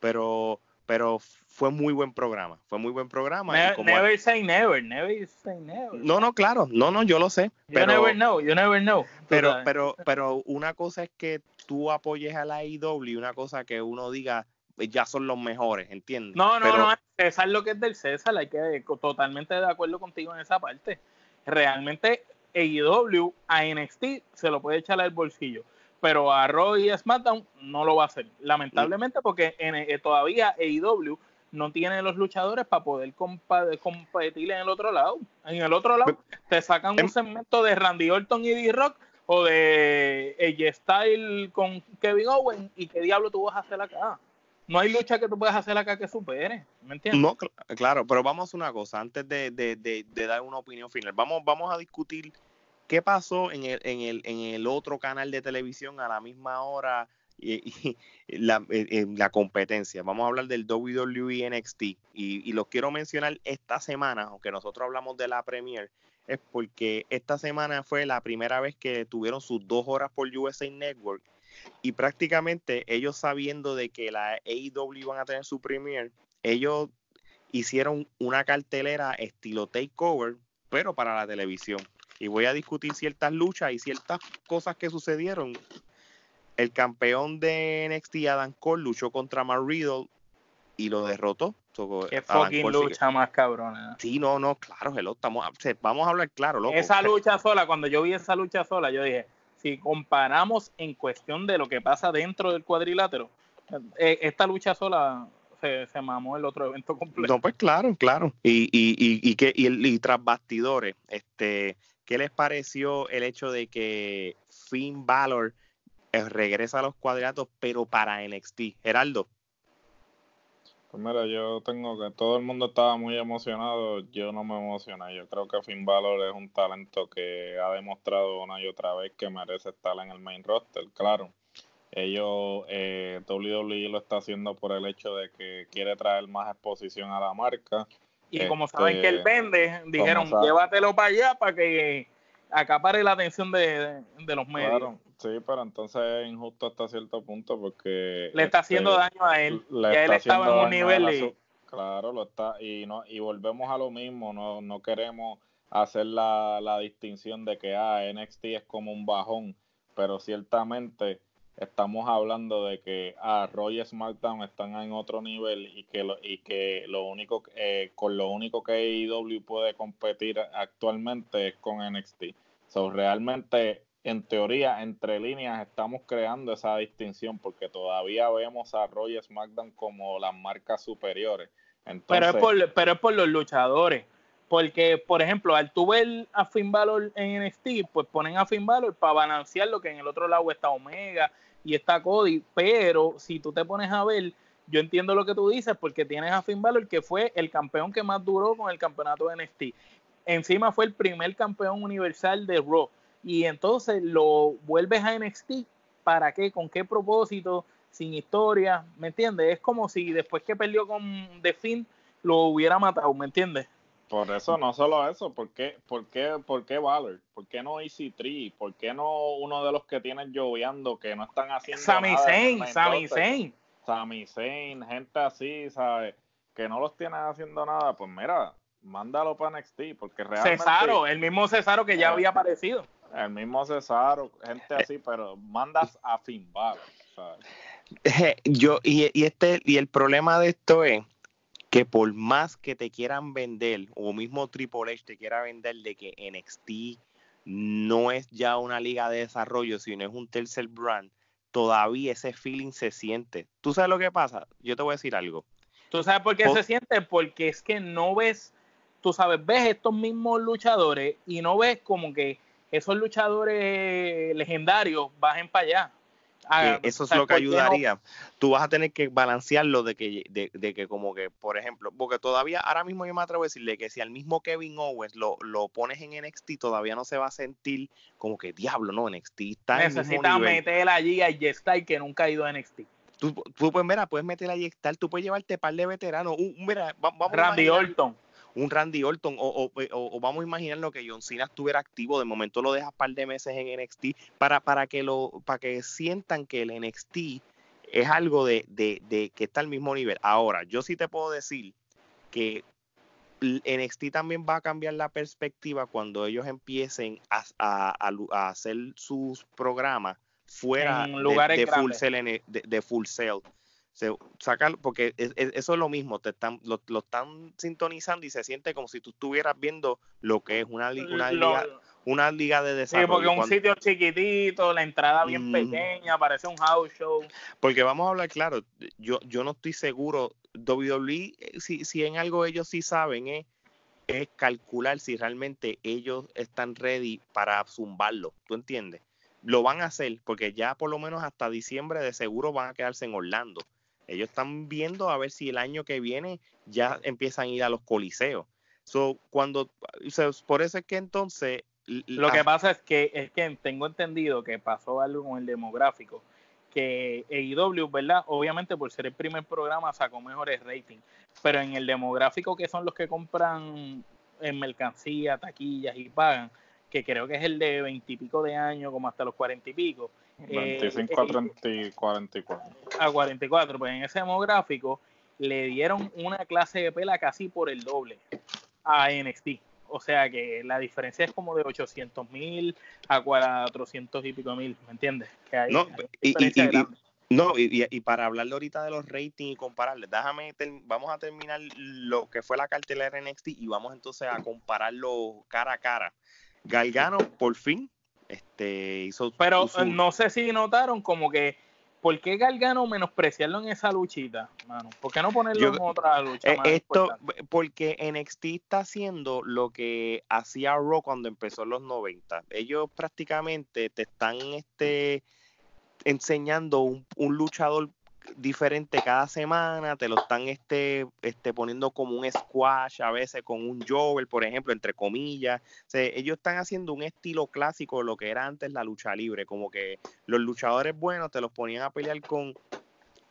Pero pero fue muy buen programa, fue muy buen programa. never say never, never say never. No, no, claro, no, no, yo lo sé. You never know, you never know. Pero, pero, pero una cosa es que tú apoyes a la IW, e una cosa que uno diga, ya son los mejores, ¿entiendes? No, no, no, César lo que es del César, hay que totalmente de acuerdo contigo en esa parte. Realmente AEW a NXT se lo puede echar al bolsillo pero a Raw y SmackDown no lo va a hacer, lamentablemente, porque en, eh, todavía AEW no tiene los luchadores para poder competir en el otro lado. En el otro lado te sacan un em- segmento de Randy Orton y D-Rock o de AJ Style con Kevin Owens y qué diablo tú vas a hacer acá. No hay lucha que tú puedas hacer acá que supere, ¿me entiendes? No, claro, pero vamos a una cosa, antes de, de, de dar una opinión final, vamos, vamos a discutir ¿Qué pasó en el, en, el, en el otro canal de televisión a la misma hora y, la, la, competencia? Vamos a hablar del WWE NXT y, y los quiero mencionar esta semana, aunque nosotros hablamos de la Premier, es porque esta semana fue la primera vez que tuvieron sus dos horas por USA Network y prácticamente ellos sabiendo de que la AEW van a tener su Premier, ellos hicieron una cartelera estilo takeover, pero para la televisión y voy a discutir ciertas luchas y ciertas cosas que sucedieron. El campeón de NXT, Adam Cole, luchó contra Matt Riddle y lo derrotó. Qué fucking lucha más cabrona. Sí, no, no, claro, hello, estamos, vamos a hablar claro, loco. Esa lucha sola, cuando yo vi esa lucha sola, yo dije, si comparamos en cuestión de lo que pasa dentro del cuadrilátero, eh, esta lucha sola se, se, mamó el otro evento completo. No, pues claro, claro. Y, y, y, y que, y, tras bastidores, este, ¿Qué les pareció el hecho de que Finn Balor eh, regresa a los cuadratos, pero para NXT? Geraldo. Pues mira, yo tengo que todo el mundo estaba muy emocionado, yo no me emocioné. Yo creo que Finn Balor es un talento que ha demostrado una y otra vez que merece estar en el main roster, claro. Ellos, eh, WWE lo está haciendo por el hecho de que quiere traer más exposición a la marca y como saben que él este, vende, dijeron, llévatelo para allá para que acapare la atención de, los medios. Claro, sí, pero entonces es injusto hasta cierto punto porque... Le está haciendo este, daño a él. ya él estaba en un nivel y... Claro, lo está. Y, no, y volvemos a lo mismo, no, no queremos hacer la, la distinción de que ah, NXT es como un bajón, pero ciertamente estamos hablando de que ah, Roy y SmackDown están en otro nivel y que lo, y que lo único eh, con lo único que AEW puede competir actualmente es con NXT. So, realmente en teoría entre líneas estamos creando esa distinción porque todavía vemos a Roy y SmackDown como las marcas superiores. pero es por pero es por los luchadores. Porque, por ejemplo, al tu ver a Finn Balor en NXT, pues ponen a Finn Balor para balancear lo que en el otro lado está Omega y está Cody, pero si tú te pones a ver, yo entiendo lo que tú dices porque tienes a Finn Balor que fue el campeón que más duró con el campeonato de NXT. Encima fue el primer campeón universal de Raw y entonces lo vuelves a NXT ¿para qué? ¿Con qué propósito? Sin historia, ¿me entiendes? Es como si después que perdió con The Finn lo hubiera matado, ¿me entiendes? Por eso, no solo eso, ¿por qué, por qué, por qué Valor? ¿Por qué no Easy Tree? ¿Por qué no uno de los que tienen lloviando que no están haciendo Sami nada? Zayn, Sami Zayn. Sami Zayn, gente así, ¿sabes? Que no los tienen haciendo nada, pues mira, mándalo para NXT, porque realmente... Cesaro, el mismo Cesaro que ya eh, había aparecido. El mismo Cesaro, gente así, pero mandas a Finn Balor, ¿sabes? Yo, y, y, este, y el problema de esto es que por más que te quieran vender, o mismo Triple H te quiera vender de que NXT no es ya una liga de desarrollo, sino es un tercer brand, todavía ese feeling se siente. ¿Tú sabes lo que pasa? Yo te voy a decir algo. ¿Tú sabes por qué se siente? Porque es que no ves, tú sabes, ves estos mismos luchadores y no ves como que esos luchadores legendarios bajen para allá. Ah, eso es lo que ayudaría. Tú vas a tener que balancearlo de que, de, de, que como que, por ejemplo, porque todavía, ahora mismo yo me atrevo a decirle que si al mismo Kevin Owens lo, lo pones en NXT, todavía no se va a sentir como que diablo, no, NXT está Necesita meter allí a J que nunca ha ido a NXT. Tú, tú pues, mira, puedes meter a j tú puedes llevarte par de veteranos. mira, vamos Randy Orton un Randy Orton o, vamos a imaginarnos que John Cena estuviera activo, de momento lo dejas par de meses en NXT para, para, que, lo, para que sientan que el NXT es algo de, que está al mismo nivel. Ahora, yo sí te puedo decir que NXT también va a cambiar la perspectiva cuando ellos empiecen a, hacer sus programas fuera de, full sale, de, full sale se saca porque eso es lo mismo, te están, lo, están sintonizando y se siente como si tú estuvieras viendo lo que es una, una, liga, una liga de desarrollo. Sí, porque un sitio chiquitito, la entrada bien pequeña, parece un house show. Porque vamos a hablar claro, yo, yo no estoy seguro, WWE, eh, si, si en algo ellos sí saben, es, es calcular si realmente ellos están ready para zumbarlo, ¿tú entiendes? Lo van a hacer porque ya por lo menos hasta diciembre de seguro van a quedarse en Orlando ellos están viendo a ver si el año que viene ya empiezan a ir a los coliseos. So, cuando, por eso es que entonces... Lo que pasa es que, es que tengo entendido que pasó algo con el demográfico, que EIW, ¿verdad? Obviamente por ser el primer programa sacó mejores ratings, pero en el demográfico que son los que compran en mercancía, taquillas y pagan, que creo que es el de veintipico de años, como hasta los cuarenta y pico, 25 a 30, 44. A 44, pues en ese demográfico le dieron una clase de pela casi por el doble a NXT. O sea que la diferencia es como de 800 mil a 400 y pico mil, ¿me entiendes? Que hay, no, y, y, no, y, para hablar ahorita de los ratings y compararles, déjame, vamos a terminar lo que fue la cartelera NXT y vamos entonces a compararlo cara a cara. Galgano, por fin, este, hizo, Pero no sé si notaron como que ¿por qué Gargano menospreciarlo en esa luchita, mano? ¿Por qué no ponerlo en otra lucha? Eh, esto, porque NXT está haciendo lo que hacía Raw cuando empezó en los 90. Ellos prácticamente te están este, enseñando un, un luchador diferente cada semana, te lo están este, este, poniendo como un squash, a veces con un jover, por ejemplo, entre comillas. ellos están haciendo un estilo clásico de lo que era antes la lucha libre, como que los luchadores buenos te los ponían a pelear con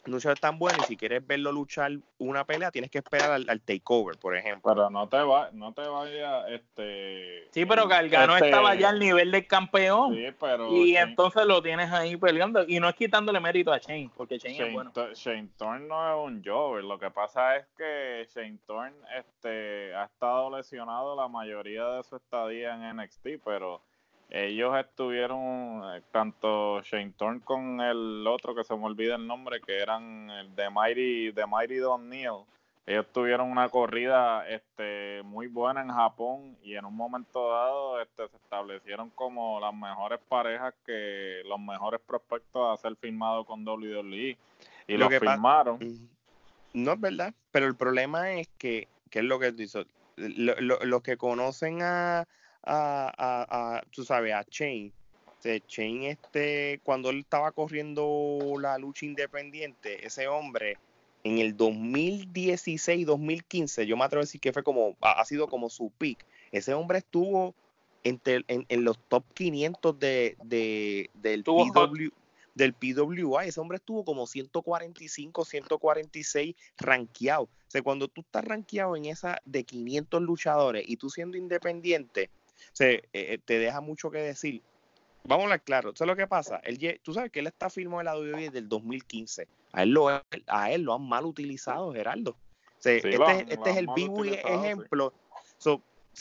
luchadores tan buenos y si quieres verlo luchar una pelea tienes que esperar al, takeover, por ejemplo. Pero no te va, no te vaya este Sí, pero Gargano este, estaba ya al nivel del campeón. Sí, pero y entonces lo tienes ahí peleando y no es quitándole mérito a Shane, porque Shane, es bueno. Shane Thorne no es un Jover, lo que pasa es que Shane Thorne este ha estado lesionado la mayoría de su estadía en NXT, pero ellos estuvieron, eh, tanto Shane Thorne con el otro que se me olvida el nombre, que eran el de Mighty, de Mighty Don Neil. Ellos tuvieron una corrida este, muy buena en Japón y en un momento dado este, se establecieron como las mejores parejas que los mejores prospectos a ser firmados con WWE. Y lo, que firmaron. No es verdad, pero el problema es que, ¿qué es lo que dice? Los que conocen a, a, a, tú sabes, a Chain. Chain, este, cuando él estaba corriendo la lucha independiente, ese hombre en el 2016, 2015, yo me atrevo a decir que fue como, ha sido como su peak. Ese hombre estuvo entre, en, en los top 500 de, de del, PW, del PWI. Ese hombre estuvo como 145, 146 rankeado. O sea, cuando tú estás rankeado en esa de 500 luchadores y tú siendo independiente, se, eh, eh, te deja mucho que decir. Vamos a hablar claro, ¿sabes lo que pasa? Él, tú sabes que él está firmado en la WWE desde el 2015. A él lo, a él lo han mal utilizado, Gerardo. este, este es el vivo ejemplo.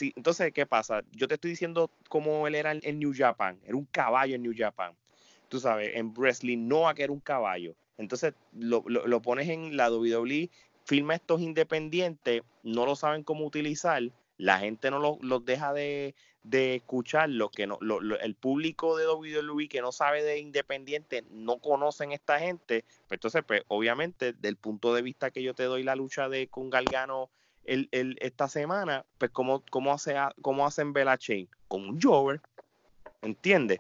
entonces, ¿qué pasa? Yo te estoy diciendo cómo él era en, New Japan. Era un caballo en New Japan. Tú sabes, en wrestling no que era un caballo. Entonces, lo, lo, pones en la WWE, firma estos independientes, no lo saben cómo utilizar la gente no los deja de, de escuchar, que no, el público de WWE que no sabe de Independiente no conocen esta gente, pues entonces, pues obviamente, del punto de vista que yo te doy la lucha de con Galgano el, el, esta semana, pues cómo, cómo, hace, cómo hacen Bella Chain, con un Jover, ¿entiendes?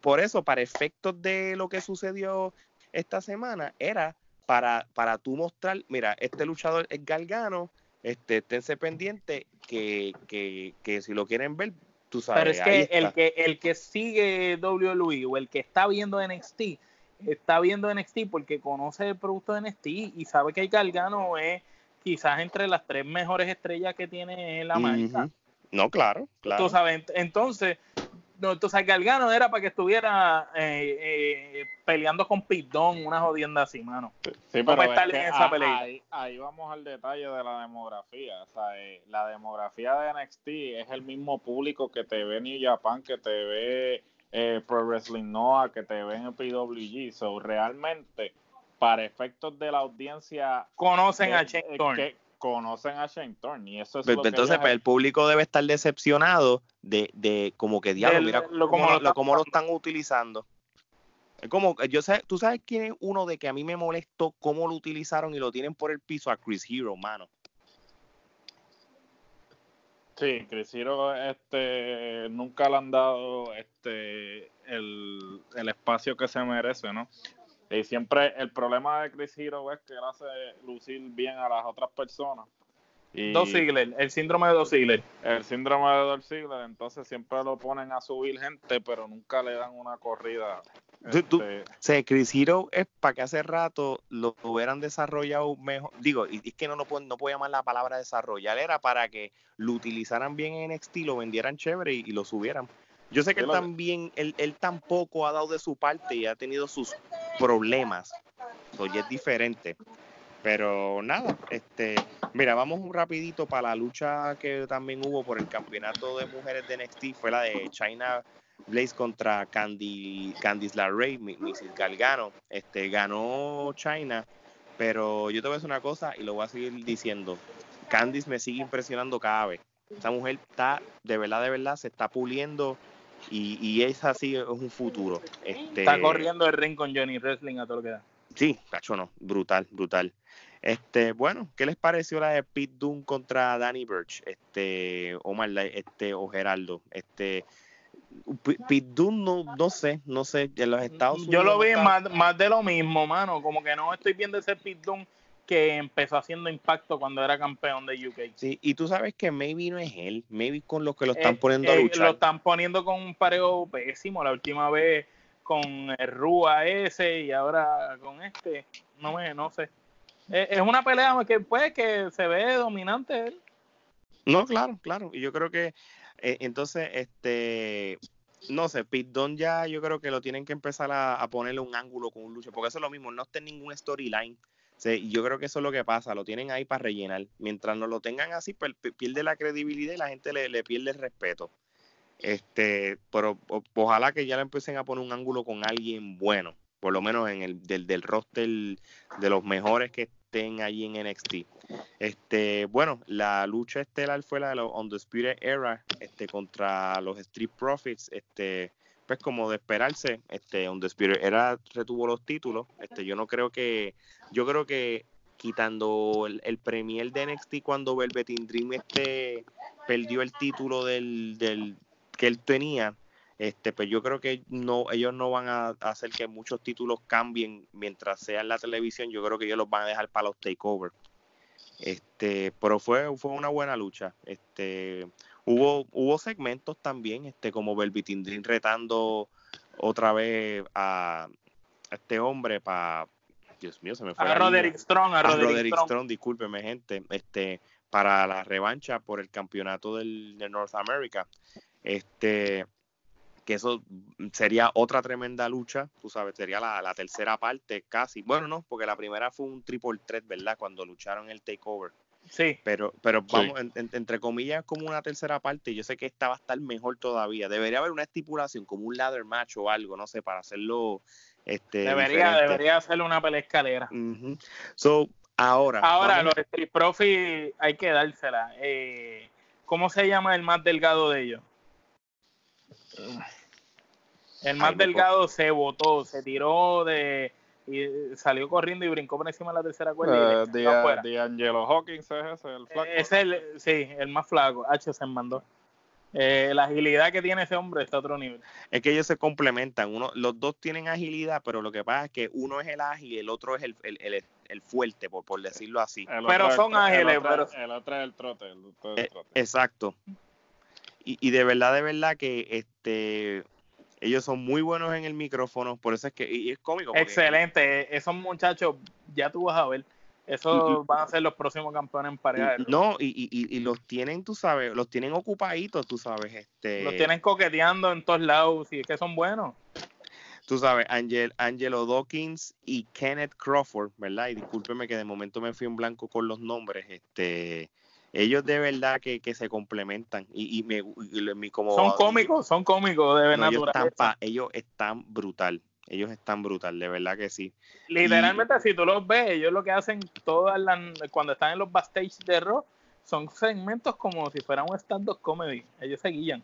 por, eso, para efectos de lo que sucedió esta semana, era para, para tú mostrar, mira, este luchador es Galgano, este, esténse pendiente que, que, que si lo quieren ver, tú sabes. Pero es que el que el que sigue WWE o el que está viendo NXT está viendo NXT porque conoce el producto de NXT y sabe que el Galgano es quizás entre las tres mejores estrellas que tiene la marca. No, claro, claro. Tú sabes, entonces, no, entonces Galgano era para que estuviera eh, eh, peleando con Pitón, una jodienda así, mano. Sí, pero esa pelea. Ahí, vamos al detalle de la demografía. O sea, eh, la demografía de NXT es el mismo público que te ve New Japan, que te ve Pro Wrestling Noah, que te ve en PWG. So, realmente, para efectos de la audiencia... Conocen a Shane conocen a Shane Thorne y eso es pues, lo entonces pues, el público debe estar decepcionado de, de como que diablo mira lo, cómo, lo, están utilizando. Es como yo sé tú sabes quién es uno de que a mí me molestó cómo lo utilizaron y lo tienen por el piso a Chris Hero mano. Sí, Chris Hero este, nunca le han dado este, el, el espacio que se merece, ¿no? Y siempre el problema de Chris Hero es que él hace lucir bien a las otras personas. Y dos Ziggler, el síndrome de dos Ziggler. El síndrome de dos Ziggler, entonces siempre lo ponen a subir gente, pero nunca le dan una corrida. Tú, este... Chris Hero es para que hace rato lo hubieran desarrollado mejor. Digo, y es que no, no, puedo, no puedo llamar la palabra desarrollar, era para que lo utilizaran bien en NXT, lo vendieran chévere y, lo subieran. Yo sé que él también, él, él tampoco ha dado de su parte y ha tenido sus problemas. Oye, es diferente. Pero nada, este, mira, vamos un rapidito para la lucha que también hubo por el campeonato de mujeres de NXT, fue la de China Blaze contra Candy, Candice LaRae, Mrs. Galgano. Este, ganó China, pero yo te voy a decir una cosa y lo voy a seguir diciendo. Candice me sigue impresionando cada vez. Esa mujer está, de verdad, de verdad, se está puliendo y, y es así, es un futuro. Este, Está corriendo el ring con Johnny Wrestling a todo lo que da. Sí, cacho no, brutal, brutal. Este, bueno, ¿qué les pareció la de Pete Dunne contra Danny Birch? Este, Omar, este, o Geraldo, este, Pete Dunne no, no sé, no sé, en los Estados Unidos. Yo lo vi más, más de lo mismo, mano, como que no estoy viendo ese Pete Dunne que empezó haciendo impacto cuando era campeón de UK. Sí, y tú sabes que maybe no es él, maybe con los que lo están eh, poniendo a eh, luchar. Lo están poniendo con un pareo pésimo, la última vez con el Rúa ese y ahora con este, no me, no sé. Eh, es una pelea que pues que se ve dominante él. No, claro, claro, y yo creo que entonces este no sé, Pete ya yo creo que lo tienen que empezar a, ponerle un ángulo con un lucha, porque eso es lo mismo, no está en ningún storyline Sí, yo creo que eso es lo que pasa, lo tienen ahí para rellenar. Mientras no lo tengan así, pues pierde la credibilidad y la gente le, pierde el respeto. Este, pero ojalá que ya le empiecen a poner un ángulo con alguien bueno, por lo menos en el del, del roster de los mejores que estén allí en NXT. Este, bueno, la lucha estelar fue la de los Undisputed Era, este, contra los Street Profits, este, pues como de esperarse, este, un Spirit era retuvo los títulos. Este, yo no creo que, yo creo que quitando el, el premier de NXT cuando Velveteen Dream este perdió el título del, del que él tenía, este, pues yo creo que no, ellos no van a hacer que muchos títulos cambien mientras sea en la televisión. Yo creo que ellos los van a dejar para los takeovers. Este, pero fue, fue una buena lucha. Este, Hubo, hubo segmentos también, este, como Belvitindrin retando otra vez a, este hombre para Dios mío, se me fue. A Roderick Strong, a, Roderick, Strong. discúlpeme, gente, este, para la revancha por el campeonato del, de North America. Este, que eso sería otra tremenda lucha, tú sabes, sería la, la, tercera parte casi. Bueno, no, porque la primera fue un triple threat, ¿verdad? Cuando lucharon el takeover. Sí. Pero, pero vamos, entre comillas, como una tercera parte. Yo sé que esta va a estar mejor todavía. Debería haber una estipulación, como un ladder match o algo, no sé, para hacerlo. Este, debería, debería hacerle una pelea escalera. So, ahora. Ahora, los Street Profits hay que dársela. Eh, ¿Cómo se llama el más delgado de ellos? El más delgado se votó, se tiró de y salió corriendo y brincó por encima de la tercera cuerda. Uh, de, Angelo Hawkins es ese, el flaco. Es el, sí, el más flaco. H se mandó. Eh, la agilidad que tiene ese hombre está a otro nivel. Es que ellos se complementan. Uno, los dos tienen agilidad, pero lo que pasa es que uno es el ágil y el otro es el, el, el, fuerte, por, por, decirlo así. pero son ágiles. El otro, el otro, es el trote. El eh, exacto. Y, y de verdad, de verdad que este ellos son muy buenos en el micrófono, por eso es que y es cómico. Excelente, esos muchachos, ya tú vas a ver, esos van a ser los próximos campeones en pareja. No, y, y, los tienen, tú sabes, los tienen ocupaditos, tú sabes. este Los tienen coqueteando en todos lados, y es que son buenos. Tú sabes, Angel, Angelo Dawkins y Kenneth Crawford, ¿verdad? Y discúlpeme que de momento me fui en blanco con los nombres, este ellos de verdad que, se complementan y, me, como son cómicos son cómicos de ellos, están ellos están brutal ellos están brutal de verdad que sí literalmente si tú los ves ellos lo que hacen todas las cuando están en los backstage de rock son segmentos como si fueran un stand-up comedy ellos se guían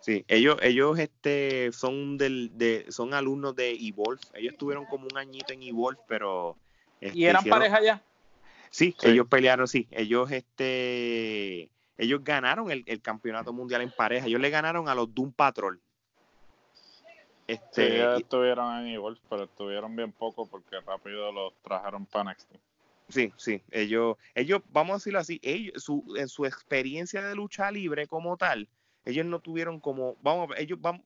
Sí, ellos, ellos este, son del, de, son alumnos de Evolve. Ellos tuvieron como un añito en Evolve, pero. ¿Y este, eran pareja ya? Sí, ellos pelearon, sí. Ellos, este, ellos ganaron el, campeonato mundial en pareja. Ellos le ganaron a los Doom Patrol. Este, sí, ellos estuvieron en igual, pero estuvieron bien poco porque rápido los trajeron para NXT. Sí, sí, ellos, ellos, vamos a decirlo así, ellos, su, en su experiencia de lucha libre como tal, ellos no tuvieron como, vamos, ellos, vamos,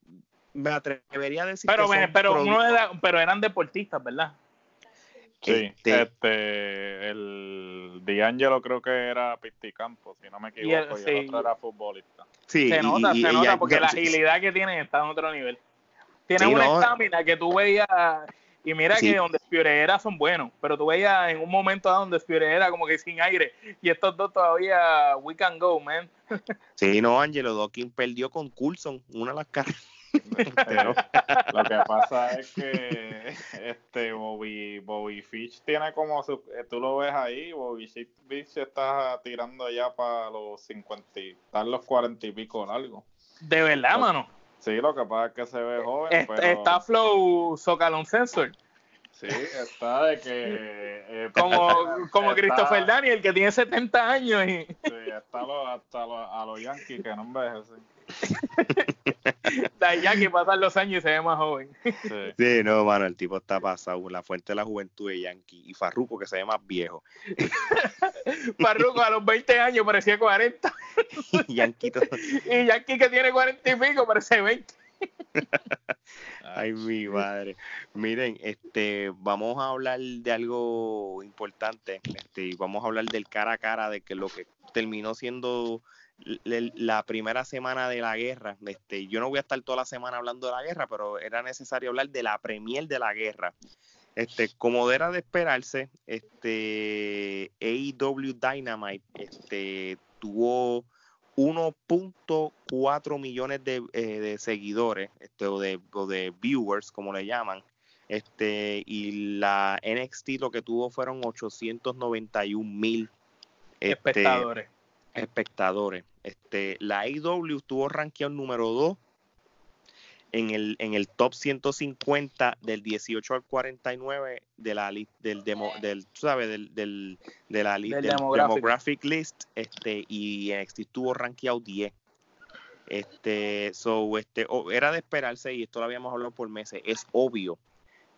me atrevería a decir pero, pero, uno pero eran deportistas, ¿verdad? Sí, este, este el D'Angelo creo que era Pisticampo, si no me equivoco, y el, otro era futbolista. Sí, se nota, se nota, porque la agilidad que tienen está en otro nivel. Tienen una estamina que tú veías, y mira que donde Spiore son buenos, pero tú veías en un momento donde Spiore era como que sin aire, y estos dos todavía, we can go, man. Sí, no, Angelo Dawkins perdió con Coulson, una de las carreras lo que pasa es que este Bobby, Bobby Fish tiene como su, eh, tú lo ves ahí, Bobby Fish está tirando ya para los 50, están los 40 y pico largo. De verdad, mano. Sí, lo que pasa es que se ve joven. Está Flow Socalon Sensor. Sí, está de que. Eh, como como Christopher Daniel, que tiene 70 años. Y... Sí, está hasta a los Yankees que no envejecen. ya que pasan los años y se ve más joven. Sí. no, mano, el tipo está pasado. La fuente de la juventud de Yankee. Y Farruko, que se ve más viejo. Farruko a los 20 años parecía 40. y Yankee, y Yankee que tiene 40 y pico parece 20. Ay, mi madre. Miren, este, vamos a hablar de algo importante. Este, vamos a hablar del cara a cara de que lo que terminó siendo la primera semana de la guerra. Este, yo no voy a estar toda la semana hablando de la guerra, pero era necesario hablar de la premier de la guerra. Este, como era de esperarse, este AEW Dynamite este, tuvo 1.4 millones de, eh, seguidores este, o, de, o de viewers, como le llaman. Este, y la NXT lo que tuvo fueron 891 mil este, espectadores espectadores. Este, la AEW estuvo rankeado número 2 en el, en el top 150 del 18 al 49 de la del demo, del ¿sabes? del, del de la del demographic. list este y NXT estuvo rankeado 10 este so este era de esperarse y esto lo habíamos hablado por meses es obvio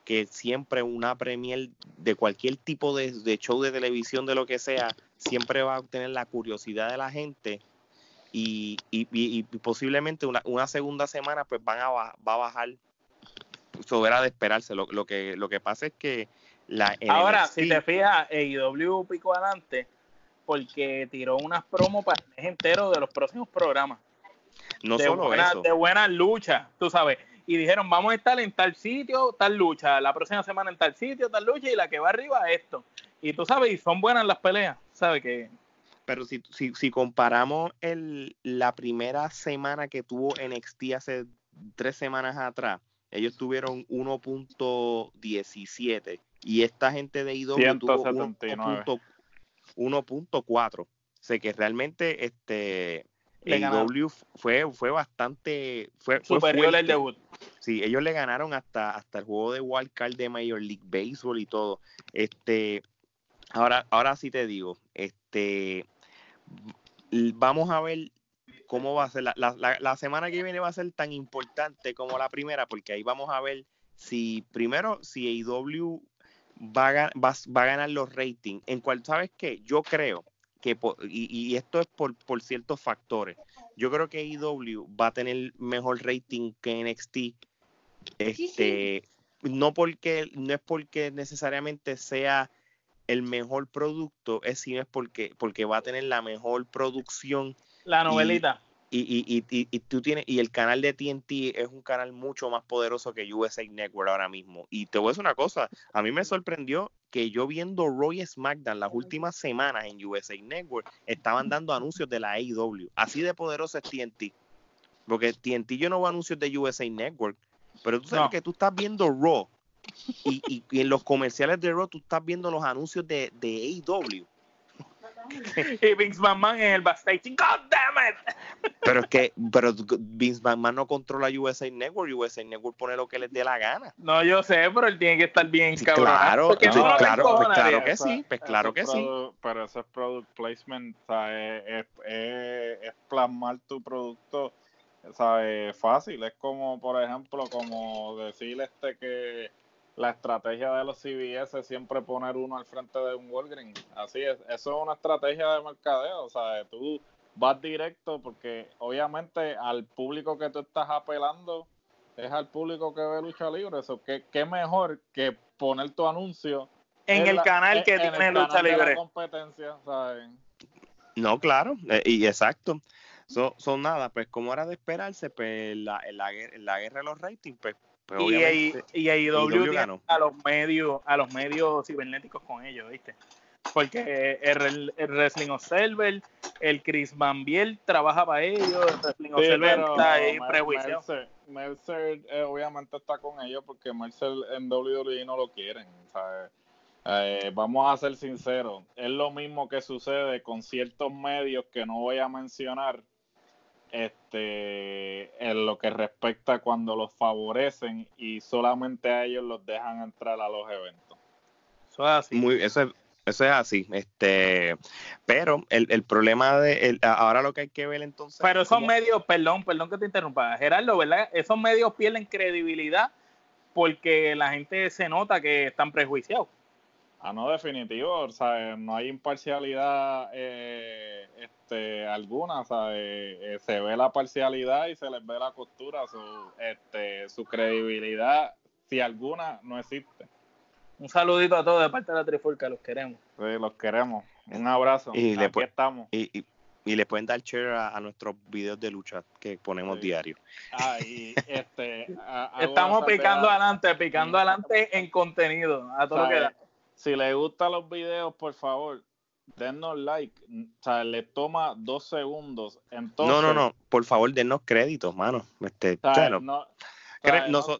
que siempre una premier de cualquier tipo de, show de televisión, de lo que sea, siempre va a obtener la curiosidad de la gente y, y, posiblemente una, una, segunda semana pues van a, va a bajar. Eso era de esperarse. Lo, lo, que, lo que pasa es que la... Ahora, si te fijas, EIW pico adelante porque tiró unas promos para el mes entero de los próximos programas. No solo eso. De buenas luchas, tú sabes y dijeron, vamos a estar en tal sitio, tal lucha, la próxima semana en tal sitio, tal lucha, y la que va arriba esto. Y tú sabes, y son buenas las peleas, ¿sabes? Que... Pero si, si, si comparamos el, la primera semana que tuvo NXT hace tres semanas atrás, ellos tuvieron 1.17 y esta gente de IW tuvo 1.4. Sé que realmente este AEW fue, fue bastante fue, superior el debut. Sí, ellos le ganaron hasta, hasta el juego de Wild Card de Major League Baseball y todo. Este, ahora, ahora sí te digo, este, vamos a ver cómo va a ser. La, la, la, semana que viene va a ser tan importante como la primera, porque ahí vamos a ver si, primero, si AEW va a, va, va ganar los ratings. En cual, ¿sabes qué? Yo creo que, y, y esto es por, por ciertos factores, yo creo que AEW va a tener mejor rating que NXT. Este, no porque, no es porque necesariamente sea el mejor producto, es sino es porque, porque va a tener la mejor producción. La novelita. Y, y, y, y, tú tienes, y el canal de TNT es un canal mucho más poderoso que USA Network ahora mismo. Y te voy a decir una cosa, a mí me sorprendió que yo viendo Roy SmackDown las últimas semanas en USA Network, estaban dando anuncios de la AEW. Así de poderoso es TNT. Porque TNT yo no veo anuncios de USA Network, pero tú sabes que tú estás viendo Raw y, y, en los comerciales de Raw tú estás viendo los anuncios de, de AEW. y Vince McMahon en el backstage. God damn it. Pero es que pero Vince McMahon no controla USA Network. USA Network pone lo que les dé la gana. No, yo sé, pero él tiene que estar bien cabrón. Claro, no claro, pues claro que sí. Pues claro que sí. Pero ese es product placement. O sea, es, es, es plasmar tu producto ¿sabes? fácil. Es como, por ejemplo, como decir este que la estrategia de los CBS es siempre poner uno al frente de un Walgreens. Así es, eso es una estrategia de mercadeo, o sea, tú vas directo porque obviamente al público que tú estás apelando es al público que ve lucha libre, eso qué, qué mejor que poner tu anuncio en, el canal que tiene lucha libre. competencia, No, claro, eh, y exacto. Son nada, pues como era de esperarse, pues la, la, la guerra de los ratings, pues y, ahí, y AEW a los medios, a los medios cibernéticos con ellos, ¿viste? Porque el, el Wrestling Observer, el Chris Van Biel trabaja para ellos, el Wrestling Observer está ahí prejuicio. Mercer, eh, obviamente está con ellos porque Mercer en WWE no lo quieren, eh, vamos a ser sinceros, es lo mismo que sucede con ciertos medios que no voy a mencionar, este, en lo que respecta cuando los favorecen y solamente a ellos los dejan entrar a los eventos. Eso es así. Muy, eso, es, así. Este, pero el, el problema de ahora lo que hay que ver entonces. Pero esos medios, perdón, perdón que te interrumpa, Gerardo, ¿verdad? Esos medios pierden credibilidad porque la gente se nota que están prejuiciados. Ah, no, definitivo, o sea, no hay imparcialidad eh, este, alguna, o sea, eh, se ve la parcialidad y se les ve la costura, su, este, su credibilidad, si alguna, no existe. Un saludito a todos de parte de la Trifulca, los queremos. Sí, los queremos. Un abrazo. Y Aquí estamos. Y, y, le pueden dar share a, nuestros videos de lucha que ponemos diario. Ah, y este, Estamos picando adelante, picando adelante en contenido, a todo lo que da si les gustan los videos, por favor, denos like. O sea, le toma dos segundos. Entonces, no, no, no. Por favor, denos créditos, mano. Este,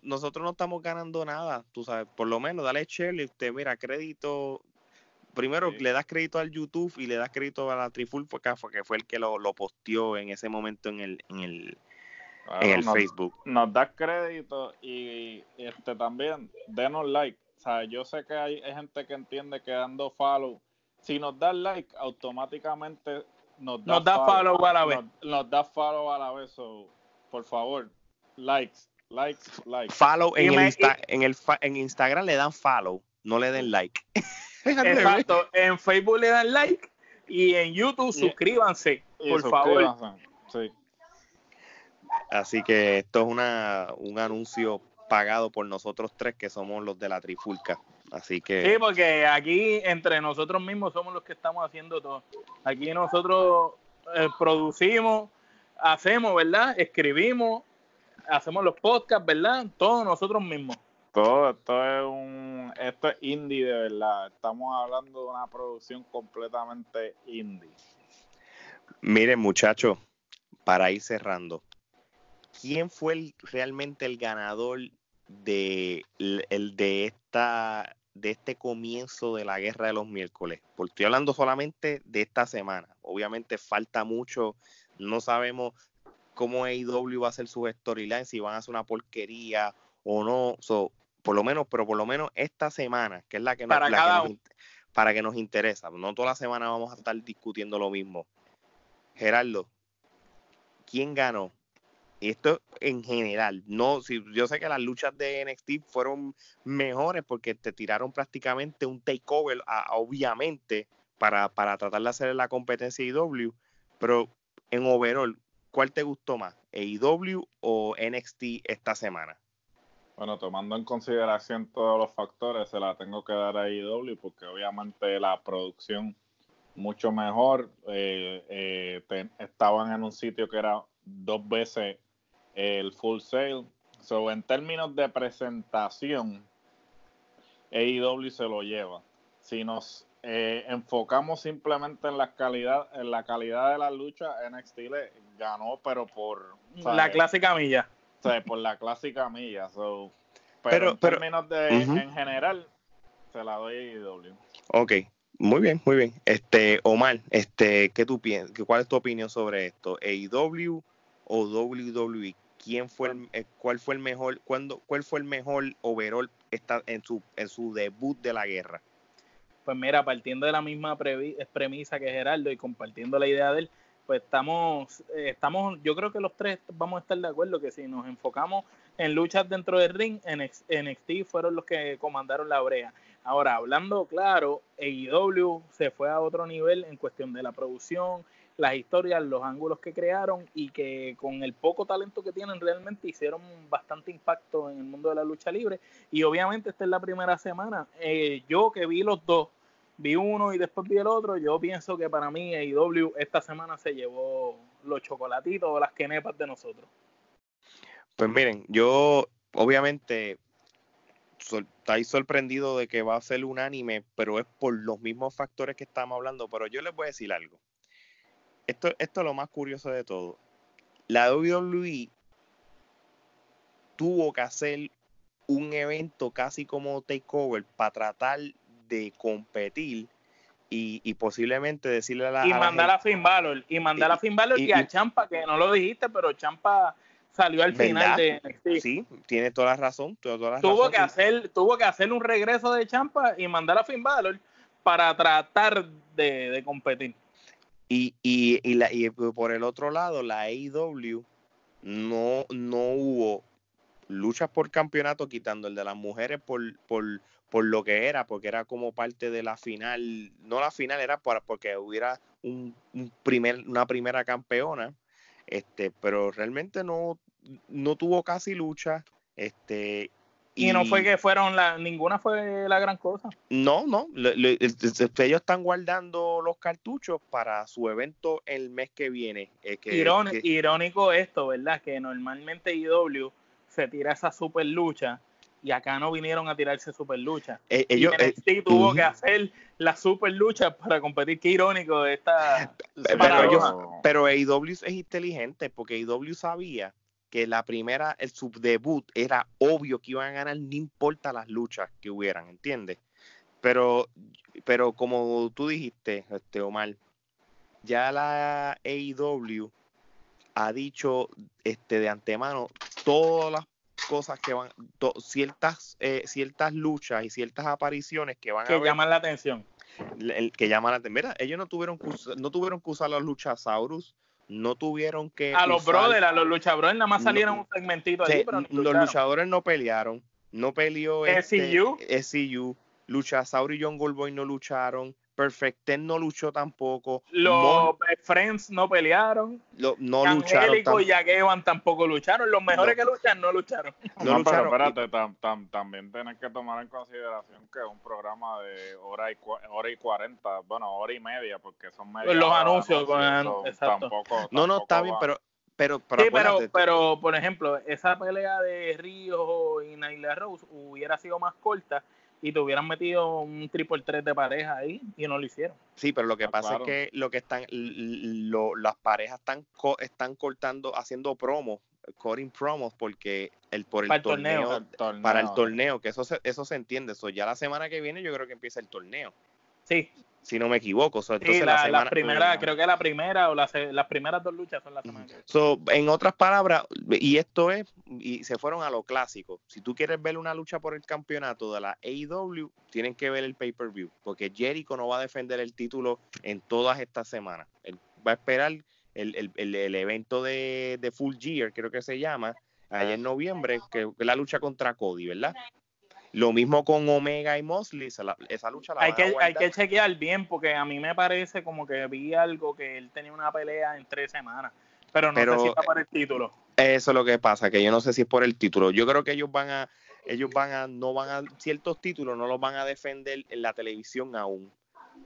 nosotros no estamos ganando nada. Tú sabes, por lo menos dale share y usted, mira, crédito. Primero le das crédito al YouTube y le das crédito a la Triful porque fue el que lo, lo posteó en ese momento en el, en el, en el Facebook. Nos das crédito y este también denos like o sea, yo sé que hay, gente que entiende que dando follow, si nos da like, automáticamente nos da, follow, a la vez. Nos, da follow a la vez. So, por favor, likes, likes, likes. Follow en, el, en, el en Instagram le dan follow, no le den like. Exacto, en Facebook le dan like y en YouTube suscríbanse, por favor. Sí. Así que esto es una, un anuncio pagado por nosotros tres que somos los de la trifulca. Así que... Sí, porque aquí entre nosotros mismos somos los que estamos haciendo todo. Aquí nosotros eh, producimos, hacemos, ¿verdad? Escribimos, hacemos los podcasts, ¿verdad? Todos nosotros mismos. Todo esto es un esto es indie de verdad. Estamos hablando de una producción completamente indie. Miren, muchachos, para ir cerrando, ¿quién fue realmente el ganador de, el, de, esta, de este comienzo de la guerra de los miércoles. Porque estoy hablando solamente de esta semana. Obviamente falta mucho, no sabemos cómo AEW va a hacer su storyline, si van a hacer una porquería o no. por lo menos, pero por lo menos esta semana, que es la que, para, nos, para que nos interesa. No toda la semana vamos a estar discutiendo lo mismo. Gerardo, quién ganó. Esto en general, no, si yo sé que las luchas de NXT fueron mejores porque te tiraron prácticamente un takeover, obviamente, para, para tratar de hacer la competencia IW, pero en overall, ¿cuál te gustó más? ¿AEW o NXT esta semana? Bueno, tomando en consideración todos los factores, se la tengo que dar a AEW porque obviamente la producción mucho mejor. Eh, eh, estaban en un sitio que era dos veces el full sale. So, en términos de presentación, AEW se lo lleva. Si nos eh, enfocamos simplemente en la calidad, en la calidad de la lucha, NXT le ganó, pero por la clásica milla. por la clásica milla. pero, en términos de en general, se la doy a AEW. Ok, muy bien, muy bien. Este, Omar, este, ¿qué tú piensas? ¿Cuál es tu opinión sobre esto? ¿AEW o WWE? ¿Quién fue el, eh, cuál fue el mejor, cuándo, cuál fue el mejor overall está en su, en su debut de la guerra? Pues mira, partiendo de la misma premisa que Gerardo y compartiendo la idea de él, pues estamos, eh, estamos, yo creo que los tres vamos a estar de acuerdo que si nos enfocamos en luchas dentro del ring, NXT fueron los que comandaron la brea. Ahora, hablando claro, AEW se fue a otro nivel en cuestión de la producción, las historias, los ángulos que crearon y que con el poco talento que tienen realmente hicieron bastante impacto en el mundo de la lucha libre. Y obviamente esta es la primera semana. Eh, yo que vi los dos, vi uno y después vi el otro, yo pienso que para mí AEW esta semana se llevó los chocolatitos o las quenepas de nosotros. Pues miren, yo obviamente estoy sorprendido de que va a ser unánime, pero es por los mismos factores que estamos hablando. Pero yo les voy a decir algo. Esto, esto es lo más curioso de todo. La WWE tuvo que hacer un evento casi como takeover para tratar de competir y, posiblemente decirle a la y mandar a, Finn Balor y mandar a Finn Balor y, a Champa que no lo dijiste pero Champa salió al final de Sí, tiene toda la razón. tuvo, Que hacer, tuvo que hacer un regreso de Champa y mandar a Finn Balor para tratar de, competir. Y, y, y, la, y por el otro lado, la AEW no, no hubo luchas por campeonato, quitando el de las mujeres por, por, por lo que era, porque era como parte de la final, no la final, era para, porque hubiera un, primer, una primera campeona este, pero realmente no, no tuvo casi lucha, este, y, no fue que fueron la, ninguna fue la gran cosa. No, no, ellos están guardando los cartuchos para su evento el mes que viene. Eh, irónico esto, ¿verdad? Que normalmente IW se tira esa super lucha y acá no vinieron a tirarse super lucha. Eh, ellos, y NXT eh, tuvo que hacer la super lucha para competir. Qué irónico esta. Pero, ellos, pero AEW es inteligente porque AEW sabía que la primera, el subdebut, era obvio que iban a ganar, no importa las luchas que hubieran, ¿entiendes? Pero, pero como tú dijiste, este Omar, ya la AEW ha dicho este de antemano todas las cosas que van, ciertas, eh, ciertas luchas y ciertas apariciones que van que llaman la atención. El, que llaman la atención. ellos no tuvieron que, no tuvieron que usar los luchasaurus, no tuvieron que. A los brothers, a los luchadores nada más salieron un segmentito ahí, pero Los luchadores no pelearon. No peleó SCU. Este, SCU. Luchasaurus y John Goldboy no lucharon. Perfect no luchó tampoco. Los Friends no pelearon. no lucharon. y Jack tampoco lucharon. Los mejores que luchan no lucharon. No, lucharon. pero espérate, también tienes que tomar en consideración que es un programa de hora y, hora y 40, bueno, hora y media, porque son media Los anuncios, Tampoco, no, no, está bien, pero pero, pero, sí, pero, pero, por ejemplo, esa pelea de Río y Naila Rose hubiera sido más corta y te hubieran metido un triple 3 de pareja ahí y no lo hicieron. Sí, pero lo que ah, pasa es que lo que están las parejas están están cortando haciendo promos, cutting promos porque el por el, torneo, para el torneo, que eso se, eso se entiende, eso ya la semana que viene yo creo que empieza el torneo. Sí, si no me equivoco. entonces la, semana, primera, creo que la primera o las primeras dos luchas son la semana so, En otras palabras, y esto es, y se fueron a lo clásico. Si tú quieres ver una lucha por el campeonato de la AEW, tienen que ver el pay-per-view, porque Jericho no va a defender el título en todas estas semanas. Él va a esperar el, el, el, evento de, de, Full Gear, creo que se llama, allá en noviembre, que es la lucha contra Cody, ¿verdad? Lo mismo con Omega y Mosley, esa, lucha la hay que Hay que chequear bien, porque a mí me parece como que vi algo que él tenía una pelea en tres semanas, pero no sé si está para el título. Eso es lo que pasa, que yo no sé si es por el título. Yo creo que ellos van a, ellos van a, no van a, ciertos títulos no los van a defender en la televisión aún.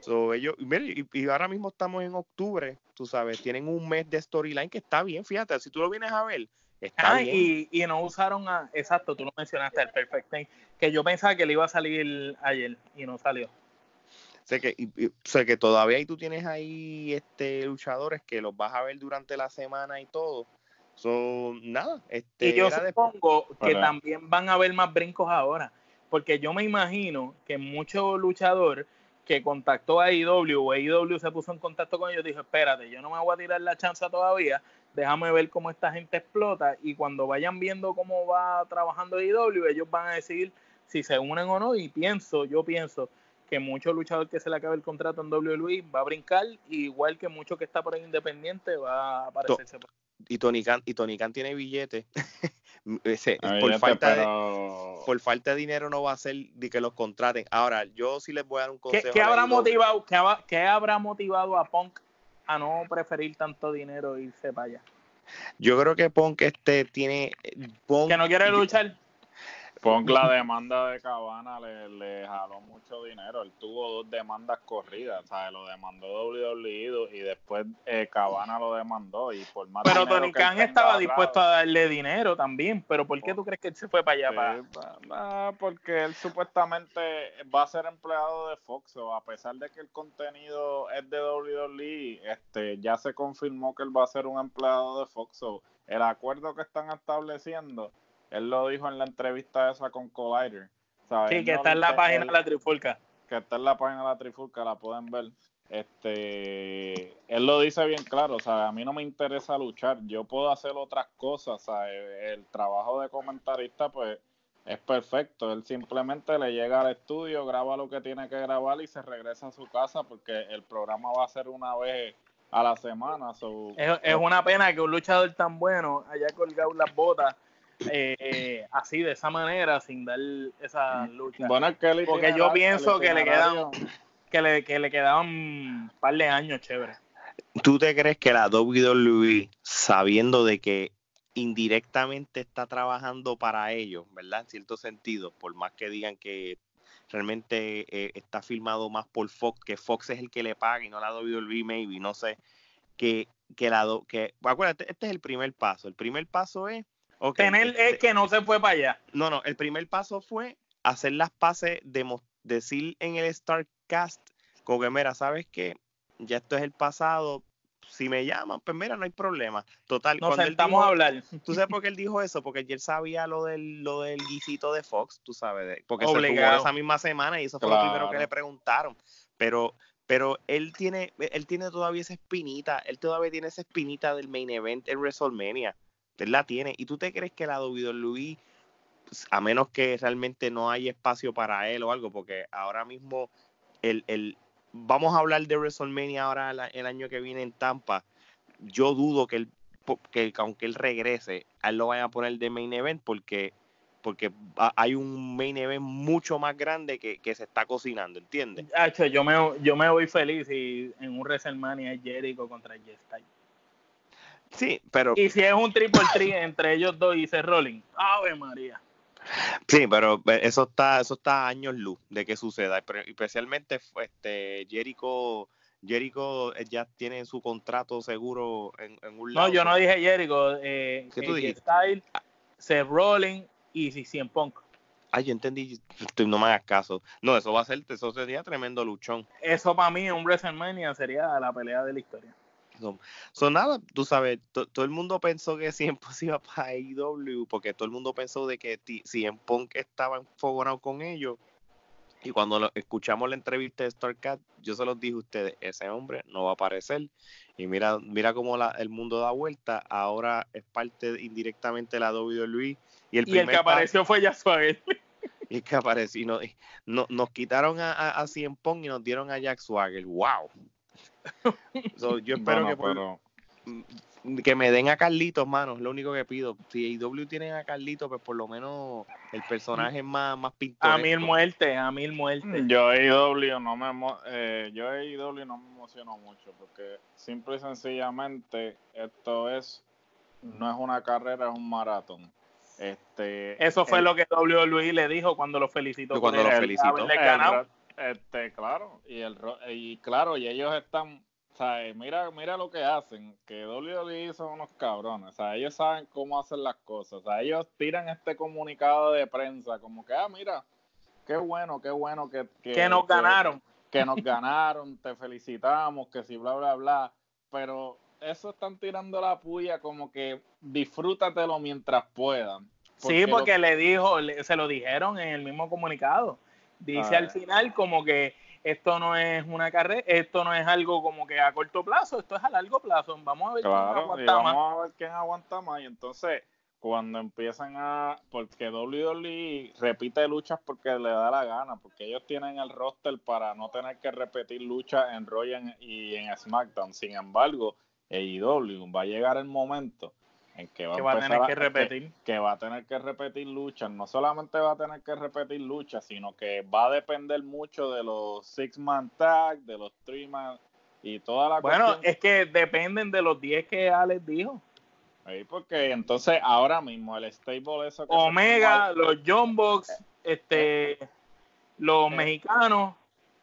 So, ellos, y, ahora mismo estamos en octubre, tú sabes, tienen un mes de storyline que está bien, fíjate, si tú lo vienes a ver, está ah, bien. Y, no usaron a, exacto, tú lo mencionaste, el Perfect que yo pensaba que le iba a salir ayer y no salió. Sé que, sé que todavía ahí tú tienes ahí este luchadores que los vas a ver durante la semana y todo. son nada. Este, y yo supongo que también van a haber más brincos ahora. Porque yo me imagino que muchos luchadores que contactó a IW o IW se puso en contacto con ellos, dijo, espérate, yo no me voy a tirar la chance todavía, déjame ver cómo esta gente explota y cuando vayan viendo cómo va trabajando IW, ellos van a decidir si se unen o no y pienso, yo pienso que mucho luchador que se le acabe el contrato en WWE va a brincar, igual que mucho que está por ahí independiente va a aparecerse. Y Tony Khan, y Tony Khan tiene billete. Ese, por, falta de, por falta de dinero no va a ser de que los contraten. Ahora, yo sí les voy a dar un consejo. ¿Qué, habrá, motivado, qué, habrá motivado a Punk a no preferir tanto dinero e irse para allá? Yo creo que Punk este tiene... que no quiere luchar. Punk la demanda de Cabana le, le, jaló mucho dinero. Él tuvo dos demandas corridas. O lo demandó WWE y después eh, Cabana lo demandó. y por más Pero Tony Khan estaba dispuesto a darle dinero también. ¿Pero por qué tú crees que él se fue para allá? para... porque él supuestamente va a ser empleado de Fox. O a pesar de que el contenido es de WWE, este, ya se confirmó que él va a ser un empleado de Fox. el acuerdo que están estableciendo él lo dijo en la entrevista esa con Collider. Sí, que está en la página de la Trifulca. Que está en la página de la Trifulca, la pueden ver. Este, él lo dice bien claro, o sea, a mí no me interesa luchar, yo puedo hacer otras cosas, o sea, el, trabajo de comentarista pues es perfecto, él simplemente le llega al estudio, graba lo que tiene que grabar y se regresa a su casa porque el programa va a ser una vez a la semana. es, es, una pena que un luchador tan bueno haya colgado las botas eh, así de esa manera sin dar esa lucha porque yo pienso que le quedan que le, que le quedaban un par de años chévere ¿Tú te crees que la WWE, sabiendo de que indirectamente está trabajando para ellos, ¿verdad? En cierto sentido, por más que digan que realmente eh, está filmado más por Fox, que Fox es el que le paga y no la WWE, maybe, no sé, que, que la... que, acuérdate, este es el primer paso. El primer paso es Tener es este que no se fue para allá. No, no, el primer paso fue hacer las pases, de decir en el Starcast, como que, mira, ¿sabes qué? Ya esto es el pasado, si me llaman, pues mira, no hay problema. Total, Nos sentamos a hablar. ¿Tú sabes por qué él dijo eso? Porque ayer sabía lo del, lo del guisito de Fox, tú sabes, porque se tuvo esa misma semana y eso fue lo primero que le preguntaron. Pero, pero él tiene, él tiene todavía esa espinita, él todavía tiene esa espinita del main event en WrestleMania. Él la tiene. ¿Y tú te crees que la WWE, pues, a menos que realmente no hay espacio para él o algo, porque ahora mismo el, el vamos a hablar de WrestleMania ahora el, año que viene en Tampa. Yo dudo que él, que aunque él regrese, él lo vaya a poner de main event porque porque hay un main event mucho más grande que, se está cocinando, ¿entiendes? yo me, yo me voy feliz y en un WrestleMania es Jericho contra Jeff Sí, pero. Y si es un triple tri entre ellos dos y Seth Rolling, ¡Ave María! Sí, pero eh, eso está, eso está años luz de que suceda. Especialmente este Jericho, Jericho eh, ya tiene su contrato seguro en, un lado. No, yo no dije Jericho. Eh, ¿Qué tú dijiste? Style, Seth Rolling y Cien Punk. Ay, yo entendí, no me hagas caso. No, eso va a ser, eso sería tremendo luchón. Eso para mí en un WrestleMania sería la pelea de la historia. Son, nada, tú sabes, todo el mundo pensó que siempre se iba para AEW porque todo el mundo pensó de que en Punk estaba enfogonado con ellos. Y cuando escuchamos la entrevista de StarCat, yo se los dije a ustedes, ese hombre no va a aparecer. Y mira, mira cómo el mundo da vuelta. Ahora es parte indirectamente de la WWE. Y el, y el que apareció fue Jack Swagger. Y que apareció. Y no, nos quitaron a, a, a Punk y nos dieron a Jack Swagger. ¡Wow! yo espero que que me den a Carlitos, mano, es lo único que pido. Si AEW tienen a Carlitos, pues por lo menos el personaje es más, más A mil muertes, a mil muertes. Yo AEW no me, eh, yo AEW no me emociono mucho porque simple y sencillamente esto es, no es una carrera, es un maratón. Este, Eso fue lo que WWE le dijo cuando lo felicitó. Cuando lo felicitó. Este, claro, y, el, y claro, y ellos están sea, mira, mira lo que hacen, que WWE son unos cabrones, o sea, ellos saben cómo hacer las cosas, o sea, ellos tiran este comunicado de prensa como que, ah, mira, qué bueno, qué bueno que... Que, nos ganaron. Que nos ganaron, te felicitamos, que si bla, bla, bla, pero eso están tirando la puya como que disfrútatelo mientras puedan. sí, porque le dijo, se lo dijeron en el mismo comunicado. Dice al final como que esto no es una carrera, esto no es algo como que a corto plazo, esto es a largo plazo. Vamos a ver quién aguanta más. Vamos a ver quién aguanta más. Y entonces, cuando empiezan a. Porque WWE repite luchas porque le da la gana, porque ellos tienen el roster para no tener que repetir luchas en Royal y en SmackDown. Sin embargo, AEW va a llegar el momento en que va, a, tener que repetir. Que, va a tener que repetir luchas. No solamente va a tener que repetir luchas, sino que va a depender mucho de los six man tag, de los three man y toda la Bueno, es que dependen de los 10 que Alex dijo. Ahí porque entonces ahora mismo el stable eso Omega, los John Box, este eh, los eh. mexicanos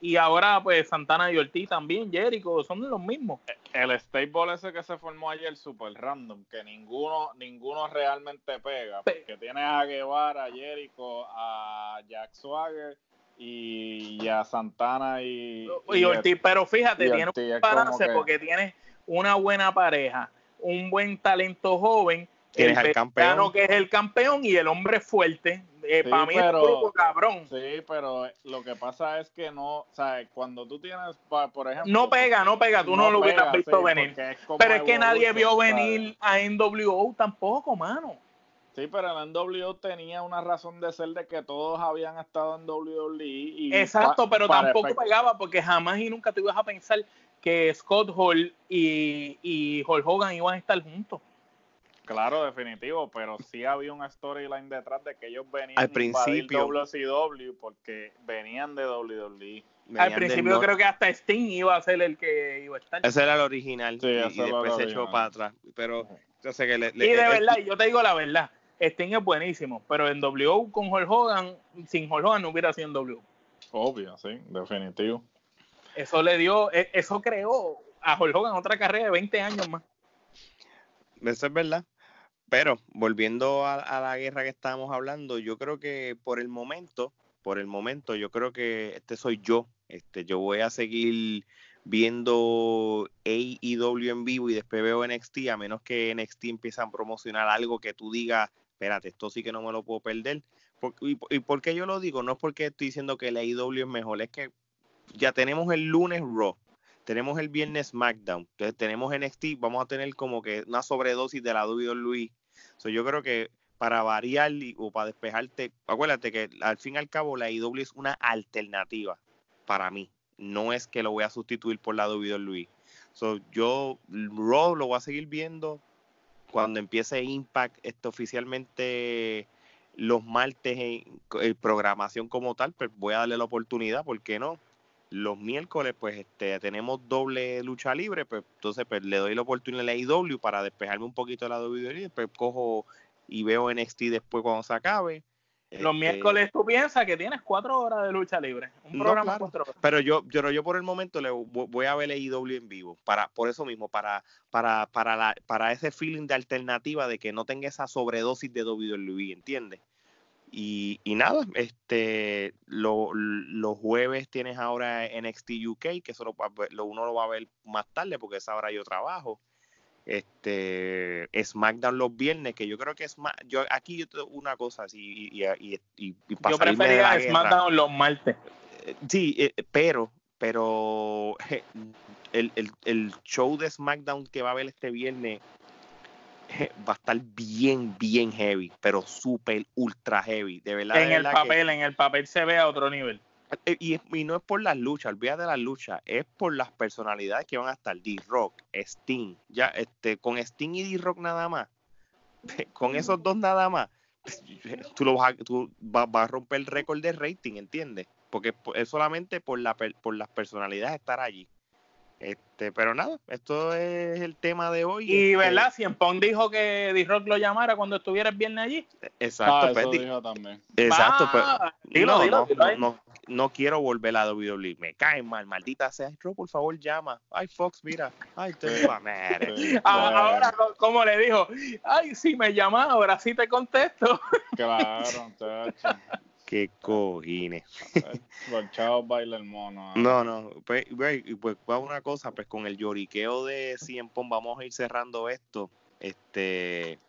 y ahora, pues, Santana y Ortiz también, Jericho, son los mismos. El stable ese que se formó ayer, super random, que ninguno ninguno realmente pega. Porque tienes a Guevara, a Jericho, a Jack Swagger y, a Santana y, y, Ortiz. Pero fíjate, tiene un pararse porque tienes una buena pareja, un buen talento joven. El al campeón. que es el campeón y el hombre fuerte eh, para mí pero, es un cabrón. Sí, pero lo que pasa es que no, o sea, cuando tú tienes, por ejemplo... No pega, no pega, tú no, lo hubieras visto venir. pero es que nadie vio venir a NWO tampoco, mano. Sí, pero el NWO tenía una razón de ser de que todos habían estado en WWE. Y Exacto, pero tampoco pegaba porque jamás y nunca te ibas a pensar que Scott Hall y, y Hulk Hogan iban a estar juntos. Claro, definitivo, pero sí había una storyline detrás de que ellos venían al principio WCW porque venían de WWE. al principio creo que hasta Sting iba a ser el que iba a estar. Ese era el original y, después se echó para atrás. Pero yo sé que le, y de verdad, yo te digo la verdad, Sting es buenísimo, pero en W con Hulk Hogan, sin Hulk Hogan no hubiera sido en W. Obvio, sí, definitivo. Eso le dio, e, eso creó a Hulk Hogan otra carrera de 20 años más. Eso es verdad. Pero volviendo a, la guerra que estábamos hablando, yo creo que por el momento, por el momento, yo creo que este soy yo. Este, yo voy a seguir viendo AEW en vivo y después veo NXT, a menos que NXT empiece a promocionar algo que tú digas, espérate, esto sí que no me lo puedo perder. y, y, por qué yo lo digo? No es porque estoy diciendo que el AEW es mejor, es que ya tenemos el lunes Raw, tenemos el viernes SmackDown, entonces tenemos NXT, vamos a tener como que una sobredosis de la WWE yo creo que para variar o para despejarte, acuérdate que al fin y al cabo la IW es una alternativa para mí. No es que lo voy a sustituir por la WWE. So, yo Raw lo voy a seguir viendo cuando empiece Impact esto oficialmente los martes en, programación como tal, pues voy a darle la oportunidad, ¿por qué no? Los miércoles, pues este, tenemos doble lucha libre, pues entonces pues, le doy la oportunidad a la IW para despejarme un poquito de la WWE, pues cojo y veo NXT después cuando se acabe. Los este miércoles tú piensas que tienes cuatro horas de lucha libre. Un programa cuatro horas. Pero yo, yo, yo por el momento le voy a ver la IW en vivo. Para, por eso mismo, para, para, para, la, para ese feeling de alternativa de que no tenga esa sobredosis de WWE, ¿entiendes? Y, nada, este los jueves tienes ahora NXT UK, que eso lo, uno lo va a ver más tarde porque esa hora yo trabajo. Este SmackDown los viernes, que yo creo que es más, yo aquí yo tengo una cosa así y, y, y, Yo prefería SmackDown los martes. Eh, sí, eh, pero, pero el, el, el show de SmackDown que va a haber este viernes va a estar bien, bien heavy, pero súper ultra heavy, de verdad. En el papel, en el papel se ve a otro nivel. Eh, y, y, no es por las luchas, olvídate de las luchas, es por las personalidades que van a estar. D-Rock, Sting, ya, este, con Sting y D-Rock nada más, con esos dos nada más, tú, lo vas, a, tú vas, a romper el récord de rating, ¿entiendes? Porque es solamente por, la, por las personalidades estar allí. Este, pero nada, esto es el tema de hoy. Y este, verdad, Cien Pong dijo que D-Rock lo llamara cuando estuviera el viernes allí. Exacto, Ah, pues, eso dijo también. exacto, pero Ah, dilo, no, dilo, no, dilo no, no quiero volver a WWE, me cae mal, maldita sea, Ay, Ro, por favor llama, ay Fox, mira, ay, te va. Sí, Ah, ahora, co- como le dijo, ay, si me llamas, ahora sí te contesto. Claro, muchacho. Qué cojines. Por chao baila el mono. ah. No, no, pues, pues va una cosa, pues con el lloriqueo de Cien Pong vamos a ir cerrando esto. Este,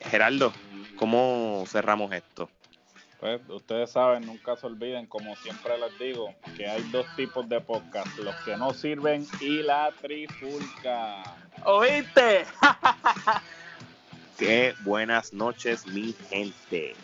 Gerardo, ¿cómo cerramos esto? Pues ustedes saben, nunca se olviden, como siempre les digo, que hay dos tipos de podcast, los que no sirven y la trifulca. ¿Oíste? Qué buenas noches, mi gente.